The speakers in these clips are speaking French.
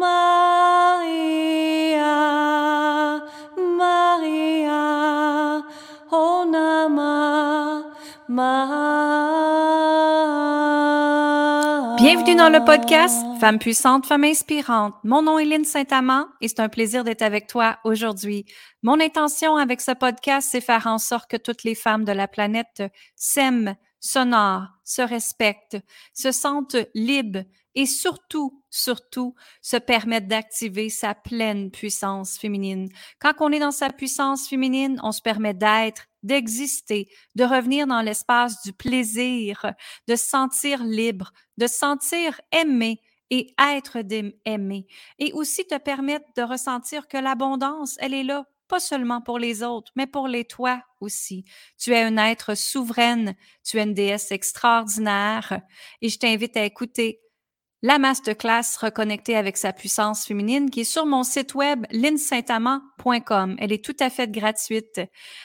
Maria, Maria, oh Nama. Bienvenue dans le podcast Femmes puissantes, femmes inspirantes. Mon nom est Lynne Saint-Amand et c'est un plaisir d'être avec toi aujourd'hui. Mon intention avec ce podcast, c'est faire en sorte que toutes les femmes de la planète s'aiment, s'honorent, se respectent, se sentent libres et surtout, surtout, se permettent d'activer sa pleine puissance féminine. Quand on est dans sa puissance féminine, on se permet d'être, d'exister, de revenir dans l'espace du plaisir, de se sentir libre, de se sentir aimé et être aimé. Et aussi te permettre de ressentir que l'abondance, elle est là pas seulement pour les autres, mais pour les toi aussi. Tu es un être souveraine, tu es une déesse extraordinaire et je t'invite à écouter la masterclass reconnectée avec sa puissance féminine qui est sur mon site web linsaintamant.com. Elle est tout à fait gratuite.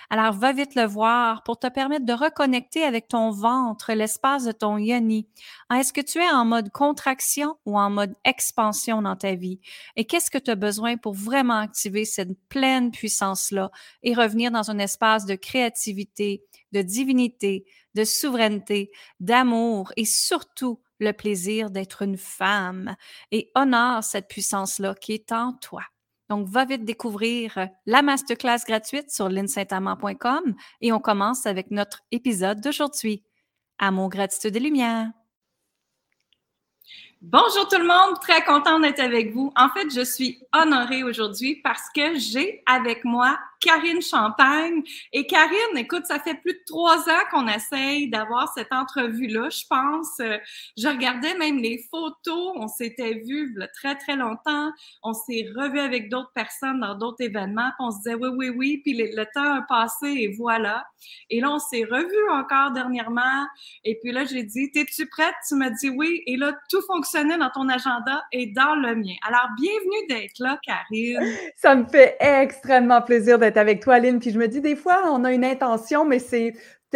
Alors va vite le voir pour te permettre de reconnecter avec ton ventre, l'espace de ton yoni. Est-ce que tu es en mode contraction ou en mode expansion dans ta vie? Et qu'est-ce que tu as besoin pour vraiment activer cette pleine puissance-là et revenir dans un espace de créativité, de divinité, de souveraineté, d'amour et surtout le plaisir d'être une femme et honore cette puissance-là qui est en toi. Donc, va vite découvrir euh, la masterclass gratuite sur linsaintamant.com et on commence avec notre épisode d'aujourd'hui. Amour, gratitude et lumière. Bonjour tout le monde, très contente d'être avec vous. En fait, je suis honorée aujourd'hui parce que j'ai avec moi Karine Champagne. Et Karine, écoute, ça fait plus de trois ans qu'on essaye d'avoir cette entrevue-là, je pense. Euh, je regardais même les photos, on s'était vus très, très longtemps. On s'est revus avec d'autres personnes dans d'autres événements. on se disait oui, oui, oui, puis le, temps a passé et voilà. Et là, on s'est revus encore dernièrement. Et puis là, j'ai dit, es-tu prête? Tu m'as dit oui. Et là, tout fonctionnait dans ton agenda et dans le mien. Alors, bienvenue d'être là, Karine. Ça me fait extrêmement plaisir d'être avec toi, Aline. Puis je me dis, des fois, on a une intention, mais c'est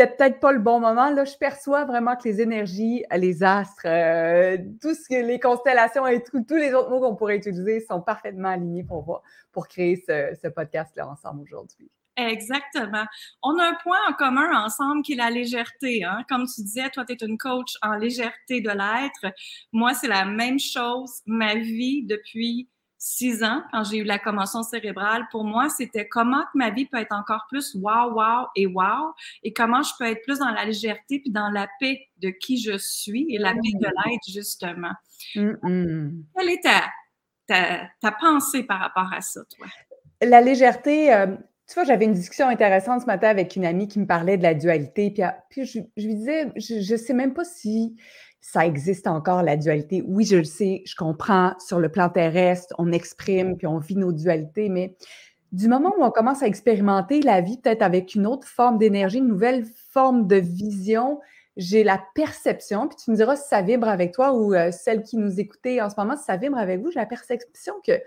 peut-être pas le bon moment. Là, je perçois vraiment que les énergies, les astres, euh, tout ce que les constellations et tous les autres mots qu'on pourrait utiliser sont parfaitement alignés pour, pour créer ce, podcast-là ensemble aujourd'hui. Exactement. On a un point en commun ensemble qui est la légèreté. Hein? Comme tu disais, toi, tu es une coach en légèreté de l'être. Moi, c'est la même chose. Ma vie depuis six ans, quand j'ai eu la commotion cérébrale, pour moi, c'était comment que ma vie peut être encore plus wow, wow et wow, et comment je peux être plus dans la légèreté puis dans la paix de qui je suis et la paix de mm. l'être, justement. Quelle est ta, ta, pensée par rapport à ça, toi? La légèreté, euh, tu vois, j'avais une discussion intéressante ce matin avec une amie qui me parlait de la dualité, puis, puis je, lui disais, je ne sais même pas si ça existe encore, la dualité. Oui, je le sais, je comprends, sur le plan terrestre, on exprime, puis on vit nos dualités, mais du moment où on commence à expérimenter la vie peut-être avec une autre forme d'énergie, une nouvelle forme de vision, j'ai la perception, puis tu me diras si ça vibre avec toi ou euh, celle qui nous écoutait en ce moment, si ça vibre avec vous, j'ai la perception que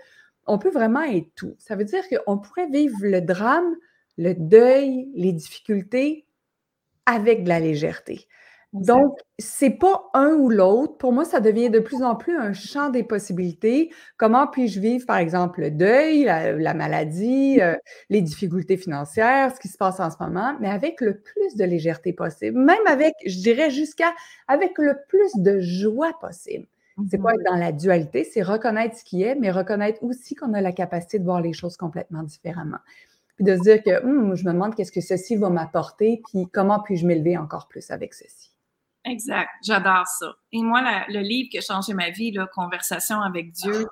on peut vraiment être tout. Ça veut dire qu'on pourrait vivre le drame, le deuil, les difficultés avec de la légèreté. Donc, c'est pas un ou l'autre. Pour moi, ça devient de plus en plus un champ des possibilités. Comment puis-je vivre, par exemple, le deuil, la, maladie, euh, les difficultés financières, ce qui se passe en ce moment, mais avec le plus de légèreté possible, même avec, je dirais, jusqu'à avec le plus de joie possible. C'est quoi mmh être dans la dualité? C'est reconnaître ce qui est, mais reconnaître aussi qu'on a la capacité de voir les choses complètement différemment. Puis de se dire que hum, je me demande qu'est-ce que ceci va m'apporter, puis comment puis-je m'élever encore plus avec ceci. Exact. J'adore ça. Et moi, le livre qui a changé ma vie, là, Conversation avec Dieu,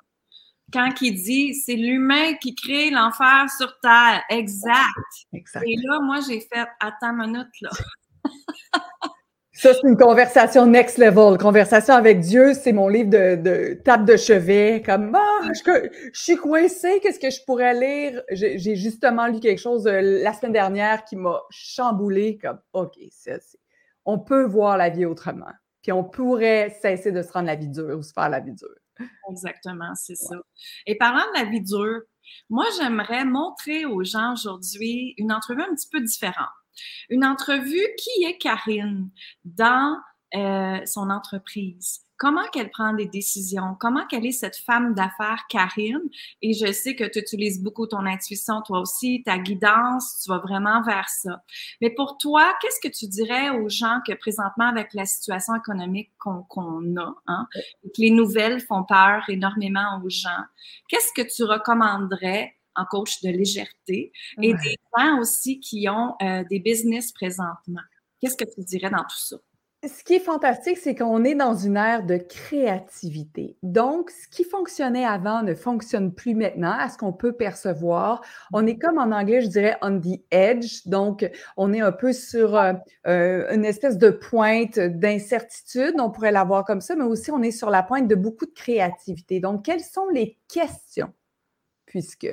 quand il dit c'est l'humain qui crée l'enfer sur terre. Exact. exact. Et là, moi, j'ai fait attends une minute, là. Ça, c'est une conversation next level. Conversation avec Dieu, c'est mon livre de, de table de chevet. Comme, ah, je, je, suis coincée, qu'est-ce que je pourrais lire? J'ai justement lu quelque chose euh, la semaine dernière qui m'a chamboulé. Comme, OK, ça, c'est on peut voir la vie autrement. Puis on pourrait cesser de se rendre la vie dure ou se faire la vie dure. Exactement, c'est ça. Et parlant de la vie dure, moi, j'aimerais montrer aux gens aujourd'hui une entrevue un petit peu différente. Une entrevue qui est Karine dans euh, son entreprise comment qu'elle prend des décisions, comment qu'elle est cette femme d'affaires, Karine? Et je sais que tu utilises beaucoup ton intuition, toi aussi, ta guidance, tu vas vraiment vers ça. Mais pour toi, qu'est-ce que tu dirais aux gens que présentement, avec la situation économique qu'on a, hein, et que les nouvelles font peur énormément aux gens, qu'est-ce que tu recommanderais en coach de légèreté et des gens aussi qui ont euh, des business présentement? Qu'est-ce que tu dirais dans tout ça? Ce qui est fantastique, c'est qu'on est dans une ère de créativité. Donc, ce qui fonctionnait avant ne fonctionne plus maintenant, à ce qu'on peut percevoir. On est comme en anglais, je dirais, on the edge. Donc, on est un peu sur euh, euh, une espèce de pointe d'incertitude. On pourrait l'avoir comme ça, mais aussi on est sur la pointe de beaucoup de créativité. Donc, quelles sont les questions? Puisque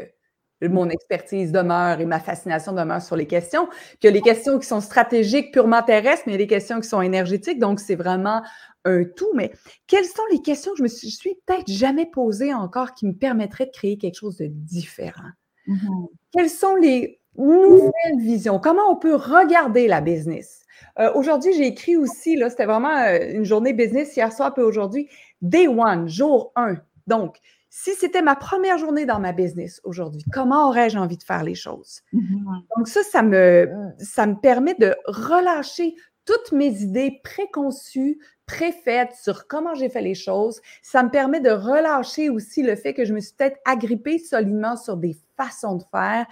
mon expertise demeure et ma fascination demeure sur les questions, que les questions qui sont stratégiques, purement terrestres, mais il y a des questions qui sont énergétiques, donc c'est vraiment un tout. Mais quelles sont les questions que je me suis, peut-être jamais posées encore qui me permettraient de créer quelque chose de différent? Mm-hmm. Quelles sont les nouvelles visions? Comment on peut regarder la business? Euh, aujourd'hui, j'ai écrit aussi, là, c'était vraiment euh, une journée business hier soir, puis aujourd'hui, day one, jour 1. Donc, si c'était ma première journée dans ma business aujourd'hui, comment aurais-je envie de faire les choses? Mm-hmm. Donc ça, ça me, ça me permet de relâcher toutes mes idées préconçues, préfaites sur comment j'ai fait les choses. Ça me permet de relâcher aussi le fait que je me suis peut-être agrippée solidement sur des façons de faire.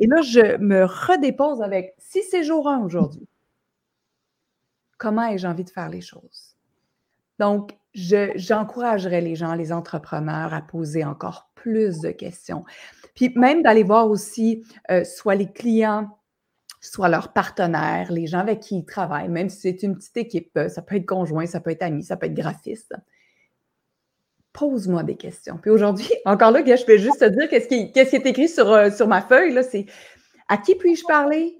Et là, je me redépose avec, si c'est jour 1 aujourd'hui, comment ai-je envie de faire les choses? Donc, j'encouragerais les gens, les entrepreneurs à poser encore plus de questions. Puis même d'aller voir aussi euh, soit les clients, soit leurs partenaires, les gens avec qui ils travaillent, même si c'est une petite équipe, euh, ça peut être conjoint, ça peut être ami, ça peut être graphiste. Pose-moi des questions. Puis aujourd'hui, encore là, je peux juste te dire qu'est-ce qui, est écrit sur, euh, sur ma feuille, c'est à qui puis-je parler?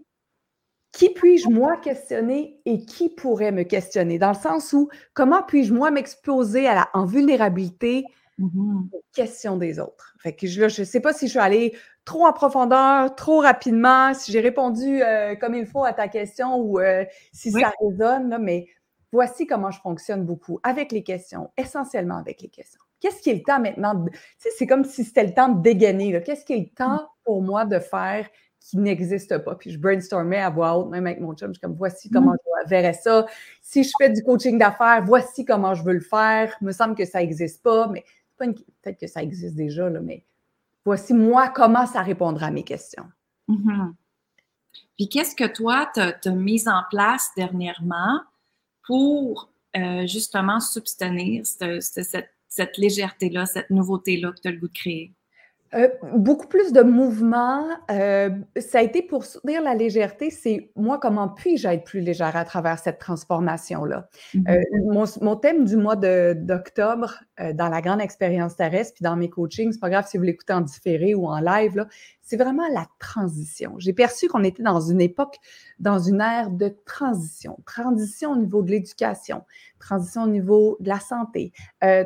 Qui puis-je moi questionner et qui pourrait me questionner? Dans le sens où, comment puis-je moi m'exposer à la, en vulnérabilité mm-hmm. aux questions des autres? Fait que je ne sais pas si je suis allée trop en profondeur, trop rapidement, si j'ai répondu euh, comme il faut à ta question ou euh, si ça résonne, mais voici comment je fonctionne beaucoup avec les questions, essentiellement avec les questions. Qu'est-ce qui est le temps maintenant? Sais, c'est comme si c'était le temps de dégainer. Qu'est-ce qui est le temps mm. pour moi de faire qui n'existe pas. Puis je brainstormais à voix haute, même avec mon chum. Je suis comme, voici mm. comment je verrais ça. Si je fais du coaching d'affaires, voici comment je veux le faire. Il me semble que ça n'existe pas, mais peut-être que ça existe déjà, là, mais voici moi comment ça répondra à mes questions. Mm-hmm. Puis qu'est-ce que toi, tu as, mis en place dernièrement pour euh, justement subtenir cette, cette légèreté-là, cette nouveauté-là que tu as le goût de créer? Euh, beaucoup plus de mouvement. Euh, ça a été pour soutenir la légèreté, c'est moi, comment puis-je être plus légère à travers cette transformation-là? Mm-hmm. Euh, mon, thème du mois d'octobre, dans la grande expérience terrestre, puis dans mes coachings, c'est pas grave si vous l'écoutez en différé ou en live, c'est vraiment la transition. J'ai perçu qu'on était dans une époque, dans une ère de transition. Transition au niveau de l'éducation, transition au niveau de la santé, euh,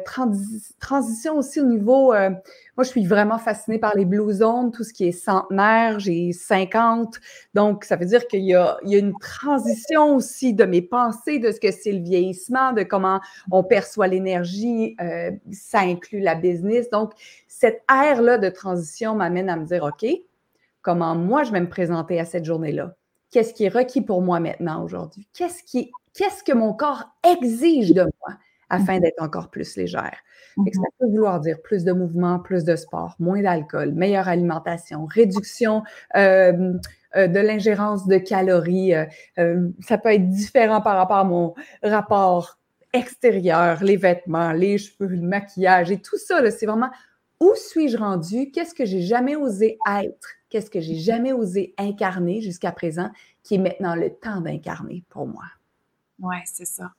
transition aussi au niveau... Euh, moi, je suis vraiment fascinée par les Blue Zones, tout ce qui est centenaire. J'ai 50. Donc, ça veut dire qu'il y a, une transition aussi de mes pensées, de ce que c'est le vieillissement, de comment on perçoit l'énergie. Euh, ça inclut la business. Donc, cette ère-là de transition m'amène à me dire, OK, comment moi je vais me présenter à cette journée-là? Qu'est-ce qui est requis pour moi maintenant aujourd'hui? Qu'est-ce, qui, qu'est-ce que mon corps exige de moi afin d'être encore plus légère? ça mhm. peut vouloir dire plus de mouvement, plus de sport, moins d'alcool, meilleure alimentation, réduction euh, euh, de l'ingérence de calories. Euh, ça peut être différent par rapport à mon rapport extérieur, les vêtements, les cheveux, le maquillage et tout ça. c'est vraiment où suis-je rendu? Qu'est-ce que j'ai jamais osé être? Qu'est-ce que j'ai jamais osé incarner jusqu'à présent, qui est maintenant le temps d'incarner pour moi? Oui, c'est ça.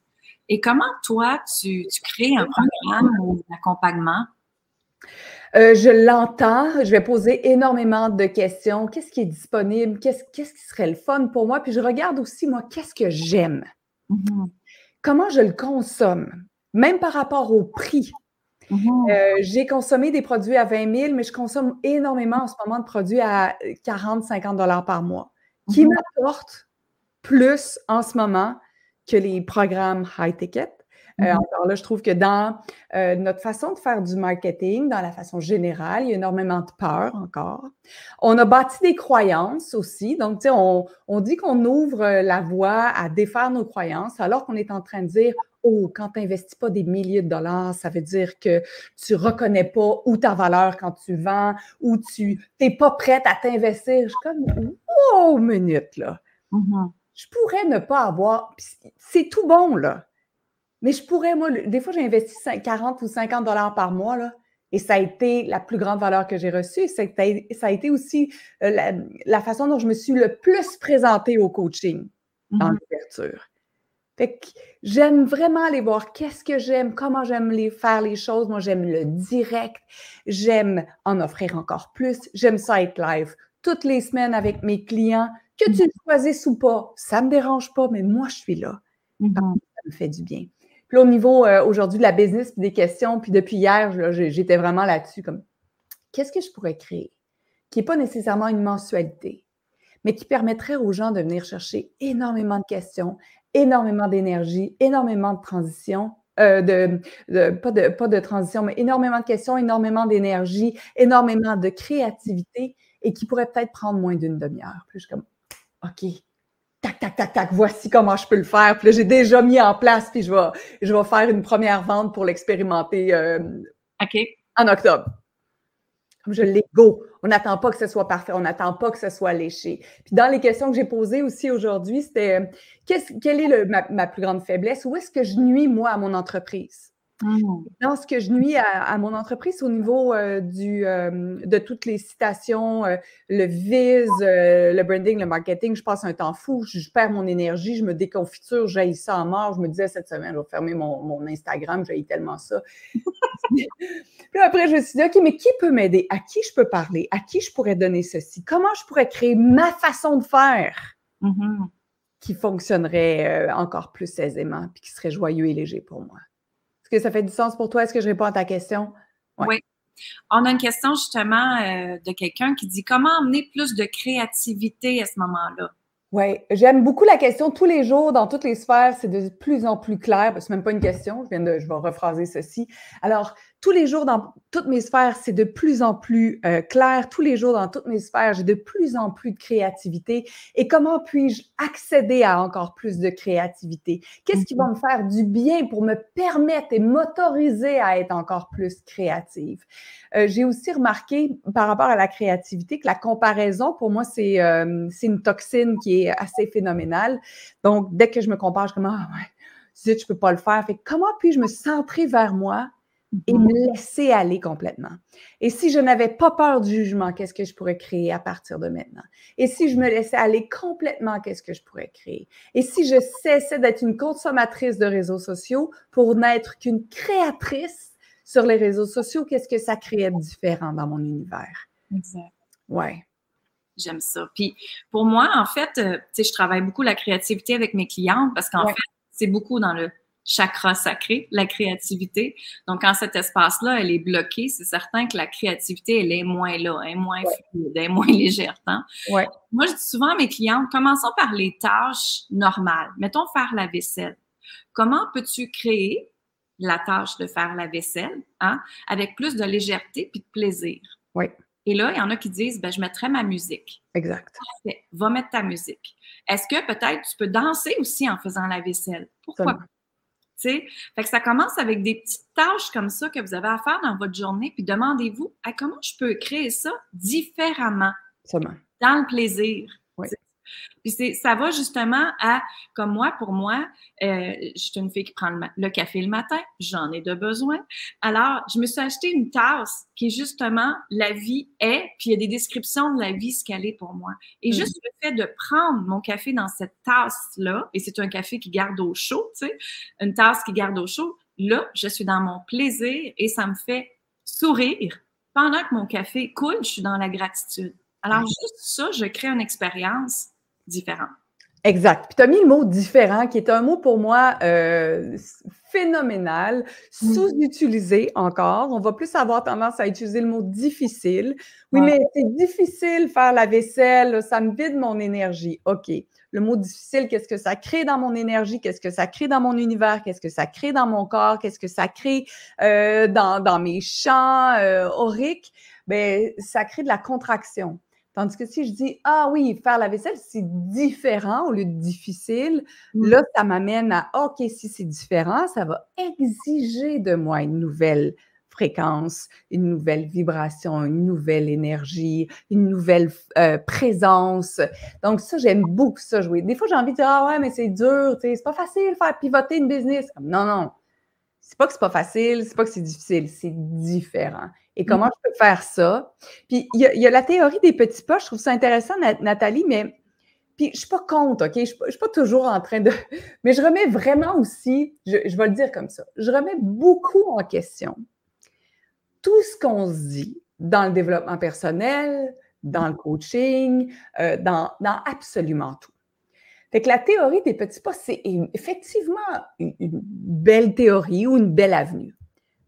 Et comment toi, tu, crées un programme ou un accompagnement? Euh, je l'entends, je vais poser énormément de questions. Qu'est-ce qui est disponible? Qu'est-ce, qui serait le fun pour moi? Puis je regarde aussi, moi, qu'est-ce que j'aime? Mm-hmm. Comment je le consomme? Même par rapport au prix. Mm-hmm. Euh, j'ai consommé des produits à 20 000, mais je consomme énormément en ce moment de produits à 40, 50 dollars par mois, qui m'apportent plus en ce moment que les programmes high ticket? Euh, encore là, je trouve que dans euh, notre façon de faire du marketing, dans la façon générale, il y a énormément de peur encore. On a bâti des croyances aussi. Donc, tu sais, on, on dit qu'on ouvre la voie à défaire nos croyances alors qu'on est en train de dire Oh, quand tu n'investis pas des milliers de dollars, ça veut dire que tu ne reconnais pas où ta valeur quand tu vends, ou tu n'es pas prête à t'investir. Je suis comme, wow, minute, là. Mm-hmm. Je pourrais ne pas avoir. C'est tout bon, là. Mais je pourrais, moi, des fois, j'ai investi 40 ou 50 dollars par mois, là. Et ça a été la plus grande valeur que j'ai reçue. Ça a été aussi euh, la, façon dont je me suis le plus présentée au coaching dans mm-hmm. l'ouverture. Fait que j'aime vraiment aller voir qu'est-ce que j'aime, comment j'aime les faire les choses. Moi, j'aime le direct. J'aime en offrir encore plus. J'aime ça être live toutes les semaines avec mes clients. Que tu le choisisses ou pas, ça ne me dérange pas, mais moi, je suis là. Mm-hmm. Ça me fait du bien. Puis au niveau euh, aujourd'hui de la business, puis des questions, puis depuis hier, j'étais vraiment là-dessus, comme qu'est-ce que je pourrais créer qui n'est pas nécessairement une mensualité, mais qui permettrait aux gens de venir chercher énormément de questions, énormément d'énergie, énormément de transition, euh, de, pas, de, pas de transition, mais énormément de questions, énormément d'énergie, énormément de créativité et qui pourrait peut-être prendre moins d'une demi-heure. Puis je suis comme, OK, tac, tac, tac, tac, voici comment je peux le faire. Puis là, j'ai déjà mis en place, puis je vais, je vais faire une première vente pour l'expérimenter euh, en octobre. Comme je l'ai go. On n'attend pas que ce soit parfait, on n'attend pas que ce soit léché. Puis dans les questions que j'ai posées aussi aujourd'hui, c'était euh, quelle est ma, plus grande faiblesse? Où est-ce que je nuis, moi, à mon entreprise? Mmh. Dans ce que je nuis à, mon entreprise au niveau euh, du, euh, de toutes les citations, le vise, le branding, le marketing, je passe un temps fou, je, perds mon énergie, je me déconfiture, j'ai ça en mort. Je me disais cette semaine, je vais fermer mon, mon Instagram, j'ai tellement ça. Puis après, je me suis dit, OK, mais qui peut m'aider? À qui je peux parler? À qui je pourrais donner ceci? Comment je pourrais créer ma façon de faire mm-hmm. qui fonctionnerait euh, encore plus aisément puis qui serait joyeux et léger pour moi? Que ça fait du sens pour toi? Est-ce que je réponds à ta question? Oui. On a une question justement euh, de quelqu'un qui dit comment amener plus de créativité à ce moment-là? Oui, j'aime beaucoup la question. Tous les jours, dans toutes les sphères, c'est de plus en plus clair. Ce n'est même pas une question. Je viens de, je vais rephraser ceci. Alors, tous les jours dans toutes mes sphères, c'est de plus en plus euh, clair. Tous les jours dans toutes mes sphères, j'ai de plus en plus de créativité. Et comment puis-je accéder à encore plus de créativité? Qu'est-ce qui va me faire du bien pour me permettre et m'autoriser à être encore plus créative? Euh, j'ai aussi remarqué par rapport à la créativité que la comparaison, pour moi, c'est euh, une toxine qui est assez phénoménale. Donc, dès que je me compare, je suis comme, ah ouais, zut, je peux pas le faire. Fait comment puis-je me centrer vers moi et me laisser aller complètement. Et si je n'avais pas peur du jugement, qu'est-ce que je pourrais créer à partir de maintenant? Et si je me laissais aller complètement, qu'est-ce que je pourrais créer? Et si je cessais d'être une consommatrice de réseaux sociaux pour n'être qu'une créatrice sur les réseaux sociaux, qu'est-ce que ça créait de différent dans mon univers? Exact. Ouais. J'aime ça. Puis pour moi, en fait, euh, tu sais, je travaille beaucoup la créativité avec mes clientes parce qu'en fait, c'est beaucoup dans le chakra sacré, la créativité. Donc, quand cet espace-là, elle est bloquée, c'est certain que la créativité, elle est moins là, elle est moins fluide, elle est moins légère. Ouais. Moi, je dis souvent à mes clientes, commençons par les tâches normales. Mettons faire la vaisselle. Comment peux-tu créer la tâche de faire la vaisselle hein, avec plus de légèreté puis de plaisir? Oui. Et là, il y en a qui disent, ben, je mettrai ma musique. Exact. Parfait. Va mettre ta musique. Est-ce que peut-être tu peux danser aussi en faisant la vaisselle? Pourquoi pas? Fait que ça commence avec des petites tâches comme ça que vous avez à faire dans votre journée, puis demandez-vous comment je peux créer ça différemment, dans le plaisir. Puis ça va justement à, comme moi, pour moi, euh, je suis une fille qui prend le, café le matin, j'en ai de besoin. Alors, je me suis acheté une tasse qui est justement la vie est, puis il y a des descriptions de la vie, ce qu'elle est pour moi. Et mm. juste le fait de prendre mon café dans cette tasse-là, et c'est un café qui garde au chaud, tu sais, une tasse qui garde au chaud, là, je suis dans mon plaisir et ça me fait sourire. Pendant que mon café coule, je suis dans la gratitude. Alors, juste ça, je crée une expérience différent. Exact. Puis tu as mis le mot différent, qui est un mot pour moi euh, phénoménal, Mm. sous-utilisé encore. On va plus avoir tendance à utiliser le mot difficile. Oui, Ouais. mais c'est difficile faire la vaisselle, ça me vide mon énergie. OK. Le mot difficile, qu'est-ce que ça crée dans mon énergie? Qu'est-ce que ça crée dans mon univers? Qu'est-ce que ça crée dans mon corps? Qu'est-ce que ça crée euh, dans, dans mes champs euh, auriques? Ben, ça crée de la contraction. Tandis que si je dis, ah oui, faire la vaisselle, c'est différent au lieu de difficile, Mm. là, ça m'amène à, OK, si c'est différent, ça va exiger de moi une nouvelle fréquence, une nouvelle vibration, une nouvelle énergie, une nouvelle euh, présence. Donc, ça, j'aime beaucoup ça jouer. Des fois, j'ai envie de dire, ah ouais, mais c'est dur, c'est pas facile faire pivoter une business. Non, non. C'est pas que c'est pas facile, c'est pas que c'est difficile, c'est différent. Et comment je peux faire ça? Puis, il y, a- il y a la théorie des petits pas, je trouve ça intéressant, Na- Nathalie, mais puis je suis pas contre, OK? Je je suis pas toujours en train de. Mais je remets vraiment aussi, je, je vais le dire comme ça, je remets beaucoup en question tout ce qu'on se dit dans le développement personnel, dans le coaching, euh, dans, dans absolument tout. Fait que la théorie des petits pas, c'est effectivement une, une belle théorie ou une belle avenue.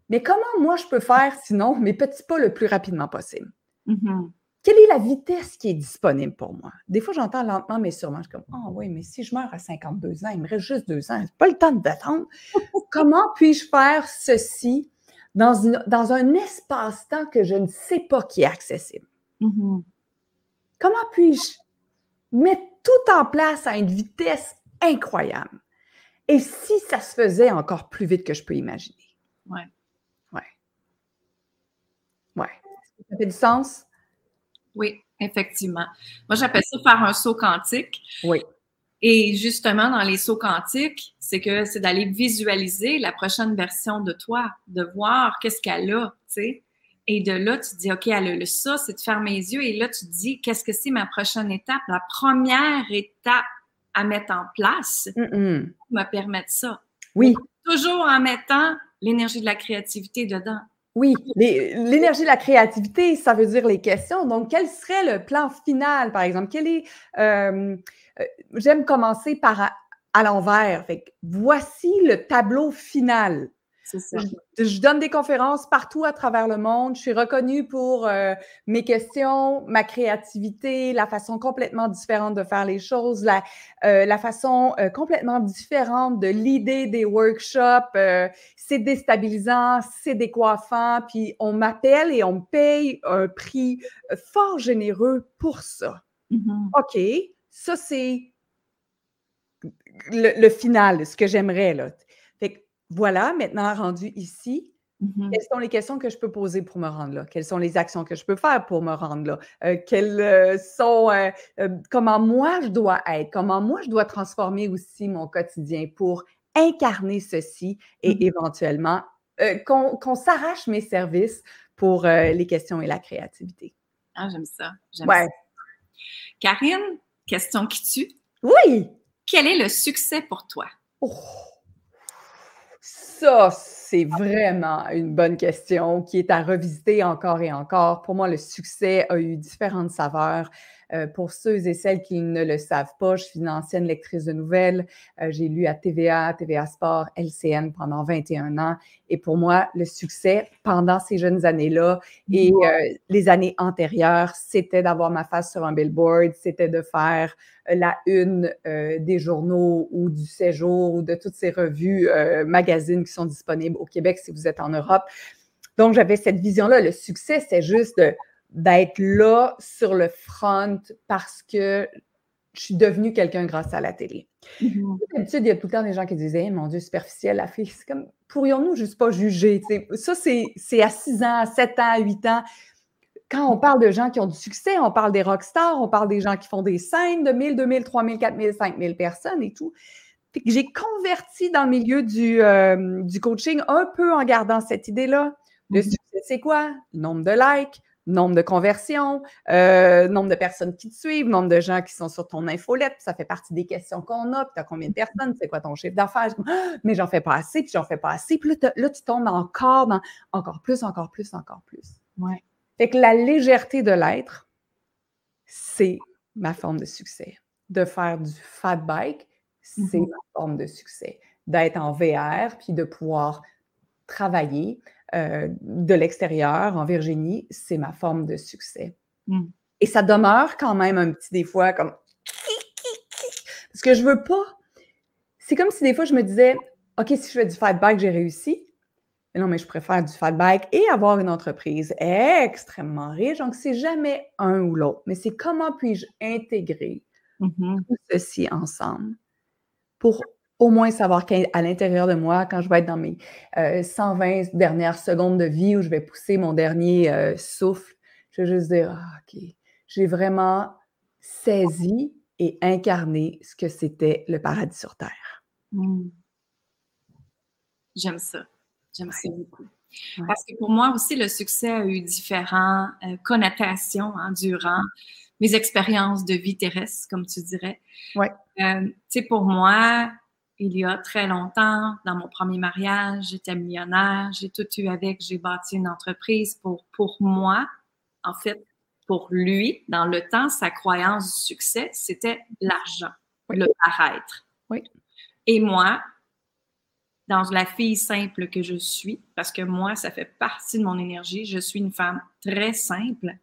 Mais comment moi je peux faire sinon mes petits pas le plus rapidement possible? Mhm. Quelle est la vitesse qui est disponible pour moi? Des fois, j'entends lentement, mais sûrement. Je suis comme, ah oui, mais si je meurs à 52 ans, il me reste juste deux ans. C'est pas le temps d'attendre. Comment puis-je faire ceci dans, une- dans un espace-temps que je ne sais pas qui est accessible? Mhm. Comment puis-je mettre tout en place à une vitesse incroyable? Et si ça se faisait encore plus vite que je peux imaginer? Ouais. Ouais. Ça fait du sens? Oui, effectivement. Moi, j'appelle ça faire un saut quantique. Oui. Et justement, dans les sauts quantiques, c'est que c'est d'aller visualiser la prochaine version de toi, de voir qu'est-ce qu'elle a, tu sais. Et de là, tu dis, OK, elle a le ça, c'est de fermer les yeux. Et là, tu dis, qu'est-ce que c'est ma prochaine étape? La première étape à mettre en place Mm-mm. me permettre ça. Oui. Toujours en mettant l'énergie de la créativité dedans. Oui, l'énergie la créativité, ça veut dire les questions. Donc, quel serait le plan final, par exemple? Quel est, euh, euh, j'aime commencer par à, l'envers. Voici le tableau final. Ça. Je, je donne des conférences partout à travers le monde. Je suis reconnue pour euh, mes questions, ma créativité, la façon complètement différente de faire les choses, la, euh, la façon euh, complètement différente de l'idée des workshops. c'est déstabilisant, c'est décoiffant, puis on m'appelle et on me paye un prix fort généreux pour ça. Mhm. OK, ça c'est le, le final, ce que j'aimerais. Voilà, maintenant rendu ici, Mhm. quelles sont les questions que je peux poser pour me rendre là? Quelles sont les actions que je peux faire pour me rendre là? Euh, quelles euh, sont, euh, comment moi je dois être? Comment moi je dois transformer aussi mon quotidien pour incarner ceci et Mhm. éventuellement qu'on s'arrache mes services pour les questions et la créativité. Ah, j'aime ça. J'aime Ouais. ça. Karine, question qui tue. Oui! Quel est le succès pour toi? Oh! Ça, c'est vraiment une bonne question qui est à revisiter encore et encore. Pour moi, le succès a eu différentes saveurs. Euh, pour ceux et celles qui ne le savent pas, je suis une ancienne lectrice de nouvelles. Euh, J'ai lu à TVA, TVA Sport, LCN pendant 21 ans. Et pour moi, le succès pendant ces jeunes années-là et euh, les années antérieures, c'était d'avoir ma face sur un billboard, c'était de faire la une des journaux ou du séjour ou de toutes ces revues, magazines qui sont disponibles au Québec si vous êtes en Europe. Donc, j'avais cette vision-là. Le succès, c'est juste de- d'être là sur le front parce que je suis devenue quelqu'un grâce à la télé. Mhm. D'habitude, il y a tout le temps des gens qui disaient Mon Dieu, superficiel, la fille. C'est comme, pourrions-nous juste pas juger? Ça, c'est c'est à 6 ans, à 7 ans, à 8 ans. Quand on parle de gens qui ont du succès, on parle des rockstars, on parle des gens qui font des scènes de 1000, 2000, 3000, 4000, 5000 personnes et tout. Fait que j'ai converti dans le milieu du, euh, du coaching un peu en gardant cette idée-là. Le Mhm. succès, c'est quoi? Nombre de likes, nombre de conversions, euh, nombre de personnes qui te suivent, nombre de gens qui sont sur ton infolette, puis ça fait partie des questions qu'on a, puis tu as combien de personnes, c'est quoi ton chiffre d'affaires, Ah, mais j'en fais pas assez, puis j'en fais pas assez, puis là, tu tombes encore dans encore plus, encore plus, encore plus. Ouais. Fait que la légèreté de l'être, c'est ma forme de succès. de faire du fat bike, c'est Mhm. ma forme de succès. D'être en VR, puis de pouvoir travailler euh, de l'extérieur en Virginie, c'est ma forme de succès. Mm. Et ça demeure quand même un petit des fois comme parce que je veux pas. C'est comme si des fois je me disais, OK, si je fais du fat bike, j'ai réussi. Mais non, mais je préfère du fat bike et avoir une entreprise extrêmement riche. Donc, c'est jamais un ou l'autre. Mais c'est comment puis-je intégrer Mhm. tout ceci ensemble pour au moins savoir qu'à l'intérieur de moi, quand je vais être dans mes euh, 120 dernières secondes de vie où je vais pousser mon dernier euh, souffle, je vais juste dire, ah, OK, j'ai vraiment saisi et incarné ce que c'était le paradis sur Terre. Mm. J'aime ça. J'aime ça beaucoup. Ouais. Parce que pour moi aussi, le succès a eu différentes euh, connotations hein, durant mes expériences de vie terrestre, comme tu dirais. Ouais. Euh, tu sais, pour moi, il y a très longtemps, dans mon premier mariage, j'étais millionnaire, j'ai tout eu avec, j'ai bâti une entreprise pour, pour moi. En fait, pour lui, dans le temps, sa croyance du succès, c'était l'argent, Oui. le paraître. Oui. Et moi, dans la fille simple que je suis, parce que moi, ça fait partie de mon énergie, je suis une femme très simple,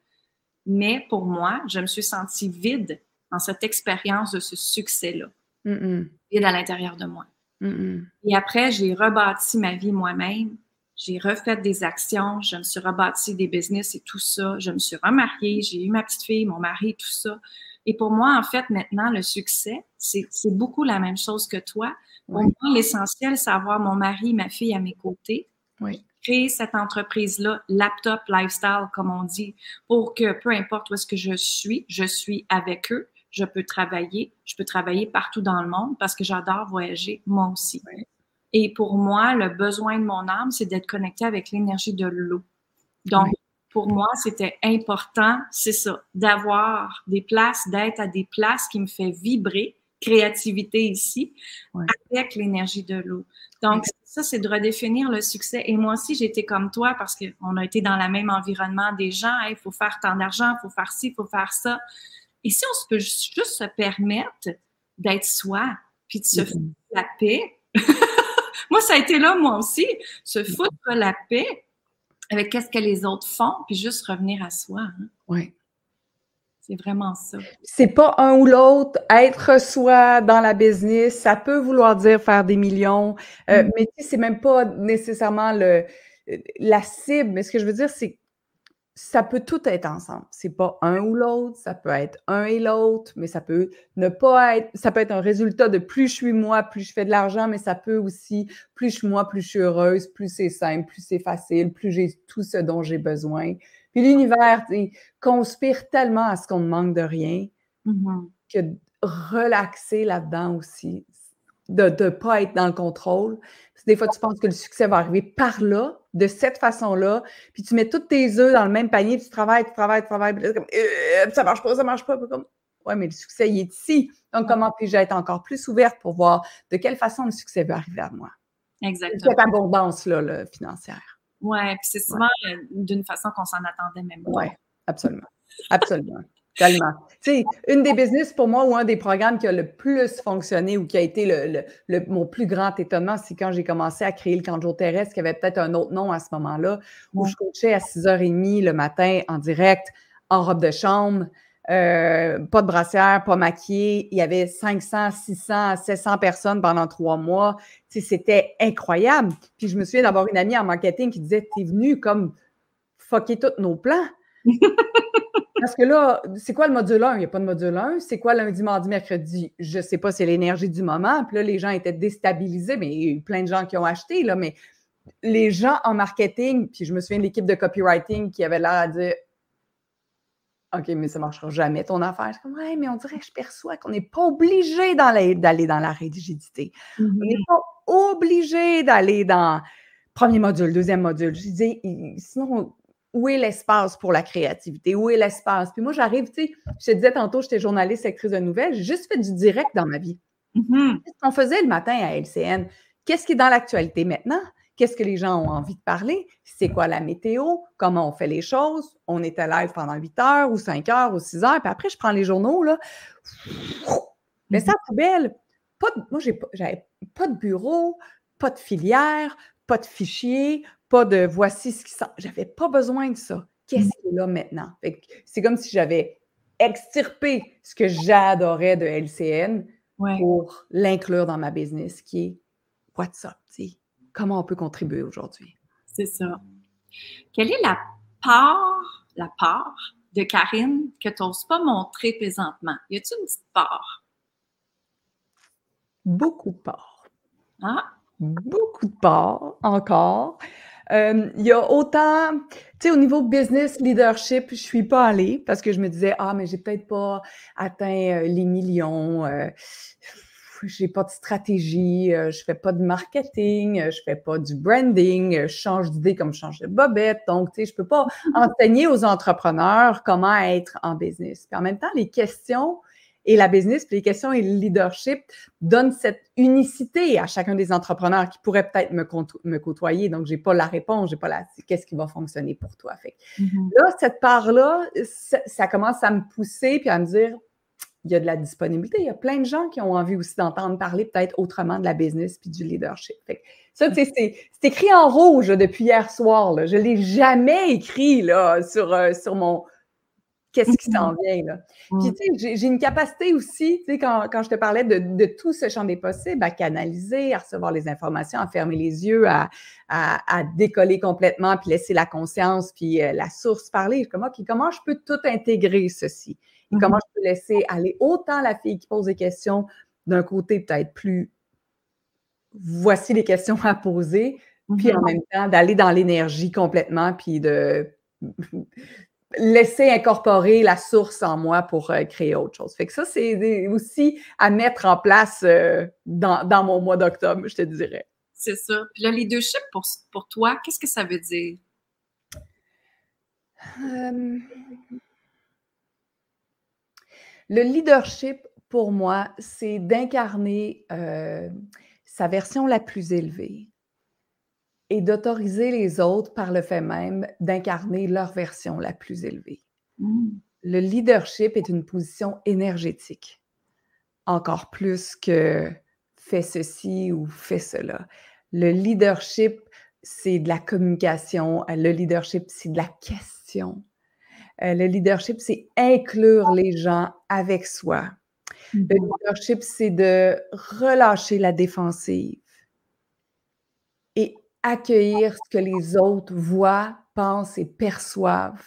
mais pour moi, je me suis sentie vide dans cette expérience de ce succès-là, Mm, mm, vide à l'intérieur de moi. mm. Et après, j'ai rebâti ma vie moi-même. J'ai refait des actions, je me suis rebâti des business et tout ça. Je me suis remariée, j'ai eu ma petite fille, mon mari, tout ça. Et pour moi, en fait, maintenant, le succès, c'est c'est beaucoup la même chose que toi. Pour Oui. moi, l'essentiel, c'est avoir mon mari, ma fille à mes côtés. Oui. Créer cette entreprise-là, laptop lifestyle, comme on dit, pour que peu importe où est-ce que je suis, je suis avec eux. Je peux travailler, je peux travailler partout dans le monde parce que j'adore voyager, moi aussi. Oui. Et pour moi, le besoin de mon âme, c'est d'être connecté avec l'énergie de l'eau. Donc, Oui. pour moi, c'était important, c'est ça, d'avoir des places, d'être à des places qui me fait vibrer, créativité ici, Oui. avec l'énergie de l'eau. Donc, ça, c'est de redéfinir le succès. Et moi aussi, j'étais comme toi parce qu'on a été dans le même environnement des gens. Il faut faire tant d'argent, il faut faire ci, il faut faire ça. Et si on se peut juste se permettre d'être soi, puis de se Mm, foutre la paix. moi, ça a été là, moi aussi, se foutre la paix avec qu'est-ce que les autres font, puis juste revenir à soi. hein. Oui. C'est vraiment ça. C'est pas un ou l'autre. Être soi dans la business, ça peut vouloir dire faire des millions, euh, Mm. mais tu sais, c'est même pas nécessairement le, la cible. Mais ce que je veux dire, c'est que ça peut tout être ensemble. C'est pas un ou l'autre, ça peut être un et l'autre, mais ça peut ne pas être. Ça peut être un résultat de plus je suis moi, plus je fais de l'argent, mais ça peut aussi plus je suis moi, plus je suis heureuse, plus c'est simple, plus c'est facile, plus j'ai tout ce dont j'ai besoin. Puis l'univers, conspire tellement à ce qu'on ne manque de rien Mhm. que de relaxer là-dedans aussi, de ne pas être dans le contrôle. Parce que des fois, tu penses que le succès va arriver par là, de cette façon-là, puis tu mets tous tes œufs dans le même panier, puis tu travailles, tu travailles, tu travailles, puis là, comme Euh, ça marche pas, ça marche pas, puis comme ouais, mais le succès, il est ici. Donc, comment puis-je être encore plus ouverte pour voir de quelle façon le succès va arriver à moi? Exactement. Cette abondance-là, là, financière. Ouais, puis c'est souvent euh, d'une façon qu'on s'en attendait même pas. Oui, absolument. Absolument. Tellement. Tu sais, une des business pour moi ou un des programmes qui a le plus fonctionné ou qui a été le, le- le- mon plus grand étonnement, c'est quand j'ai commencé à créer le jour terrestre, qui avait peut-être un autre nom à ce moment-là, où Ouais. je coachais à 6h30 le matin en direct, en robe de chambre, euh, pas de brassière, pas maquillée. Il y avait 500, 600, 700 personnes pendant trois mois. Tu sais, c'était incroyable. Puis je me souviens d'avoir une amie en marketing qui disait T'es venu comme fucker tous nos plans. Parce que là, c'est quoi le module 1? Il n'y a pas de module 1. C'est quoi lundi, mardi, mercredi? Je ne sais pas, c'est l'énergie du moment. Puis là, les gens étaient déstabilisés, mais il y a eu plein de gens qui ont acheté, là, mais les gens en marketing, puis je me souviens de l'équipe de copywriting qui avait l'air à dire OK, mais ça ne marchera jamais ton affaire. Je suis comme, ouais, mais on dirait que je perçois qu'on n'est pas obligé d'aller dans la rigidité. On Mhm. n'est pas obligé d'aller dans premier module, deuxième module. Je dis, sinon, où est l'espace pour la créativité? Où est l'espace? Puis moi, j'arrive, tu sais, je te disais tantôt, j'étais journaliste, actrice de nouvelles, j'ai juste fait du direct dans ma vie. Mhm. Qu'est-ce qu'on faisait le matin à LCN? Qu'est-ce qui est dans l'actualité maintenant? Qu'est-ce que les gens ont envie de parler? C'est quoi la météo? Comment on fait les choses? On était live pendant 8 heures ou 5 heures ou 6 heures. Puis après, je prends les journaux, là. Mais ça, poubelle, pas de, moi, j'avais pas de bureau, pas de filière, pas de fichier, pas de voici ce qui sent. J'avais pas besoin de ça. Qu'est-ce qui est là maintenant? C'est comme si j'avais extirpé ce que j'adorais de LCN pour l'inclure dans ma business, qui est what's up? Comment on peut contribuer aujourd'hui? C'est ça. Quelle est la part, la part de Karine que tu n'oses pas montrer présentement? Y a-t-il une petite part? Beaucoup de parts. Ah? Beaucoup de parts encore. Euh, il y a autant, tu sais, au niveau business leadership, je suis pas allée parce que je me disais, ah, mais j'ai peut-être pas atteint euh, les millions, euh, j'ai pas de stratégie, je fais pas de marketing, je fais pas du branding, je change d'idée comme je change de bobette. Donc, tu sais, je peux pas enseigner aux entrepreneurs comment être en business. Puis en même temps, les questions et la business, puis les questions et le leadership donnent cette unicité à chacun des entrepreneurs qui pourraient peut-être me, me, côtoyer. Donc, j'ai pas la réponse, j'ai pas la qu'est-ce qui va fonctionner pour toi? Fait mm-hmm. là, cette part-là, ça, commence à me pousser puis à me dire, il y a de la disponibilité. Il y a plein de gens qui ont envie aussi d'entendre parler peut-être autrement de la business puis du leadership. Fait ça, c'est, c'est écrit en rouge depuis hier soir. Là. Je ne l'ai jamais écrit là, sur, euh, sur mon, qu'est-ce qui s'en vient. Là? Puis, tu sais, j'ai une capacité aussi, tu sais, quand, quand, je te parlais de, de, tout ce champ des possibles, à canaliser, à recevoir les informations, à fermer les yeux, à, à, à décoller complètement, puis laisser la conscience, puis euh, la source parler. Comment, comment je peux tout intégrer ceci? Et comment je peux laisser aller autant la fille qui pose des questions d'un côté peut-être plus voici les questions à poser, puis en même temps d'aller dans l'énergie complètement, puis de laisser incorporer la source en moi pour euh, créer autre chose. Fait que ça, c'est aussi à mettre en place euh, dans, dans, mon mois d'octobre, je te dirais. C'est ça. Puis le leadership, pour, pour toi, qu'est-ce que ça veut dire? Euh, le leadership, pour moi, c'est d'incarner sa version la plus élevée et d'autoriser les autres par le fait même d'incarner leur version la plus élevée. Mmh. Le leadership est une position énergétique, encore plus que fais ceci ou fais cela. Le leadership, c'est de la communication. Le leadership, c'est de la question. Euh, le leadership, c'est inclure les gens avec soi. Le mmh. leadership, c'est de relâcher la défensive accueillir ce que les autres voient, pensent et perçoivent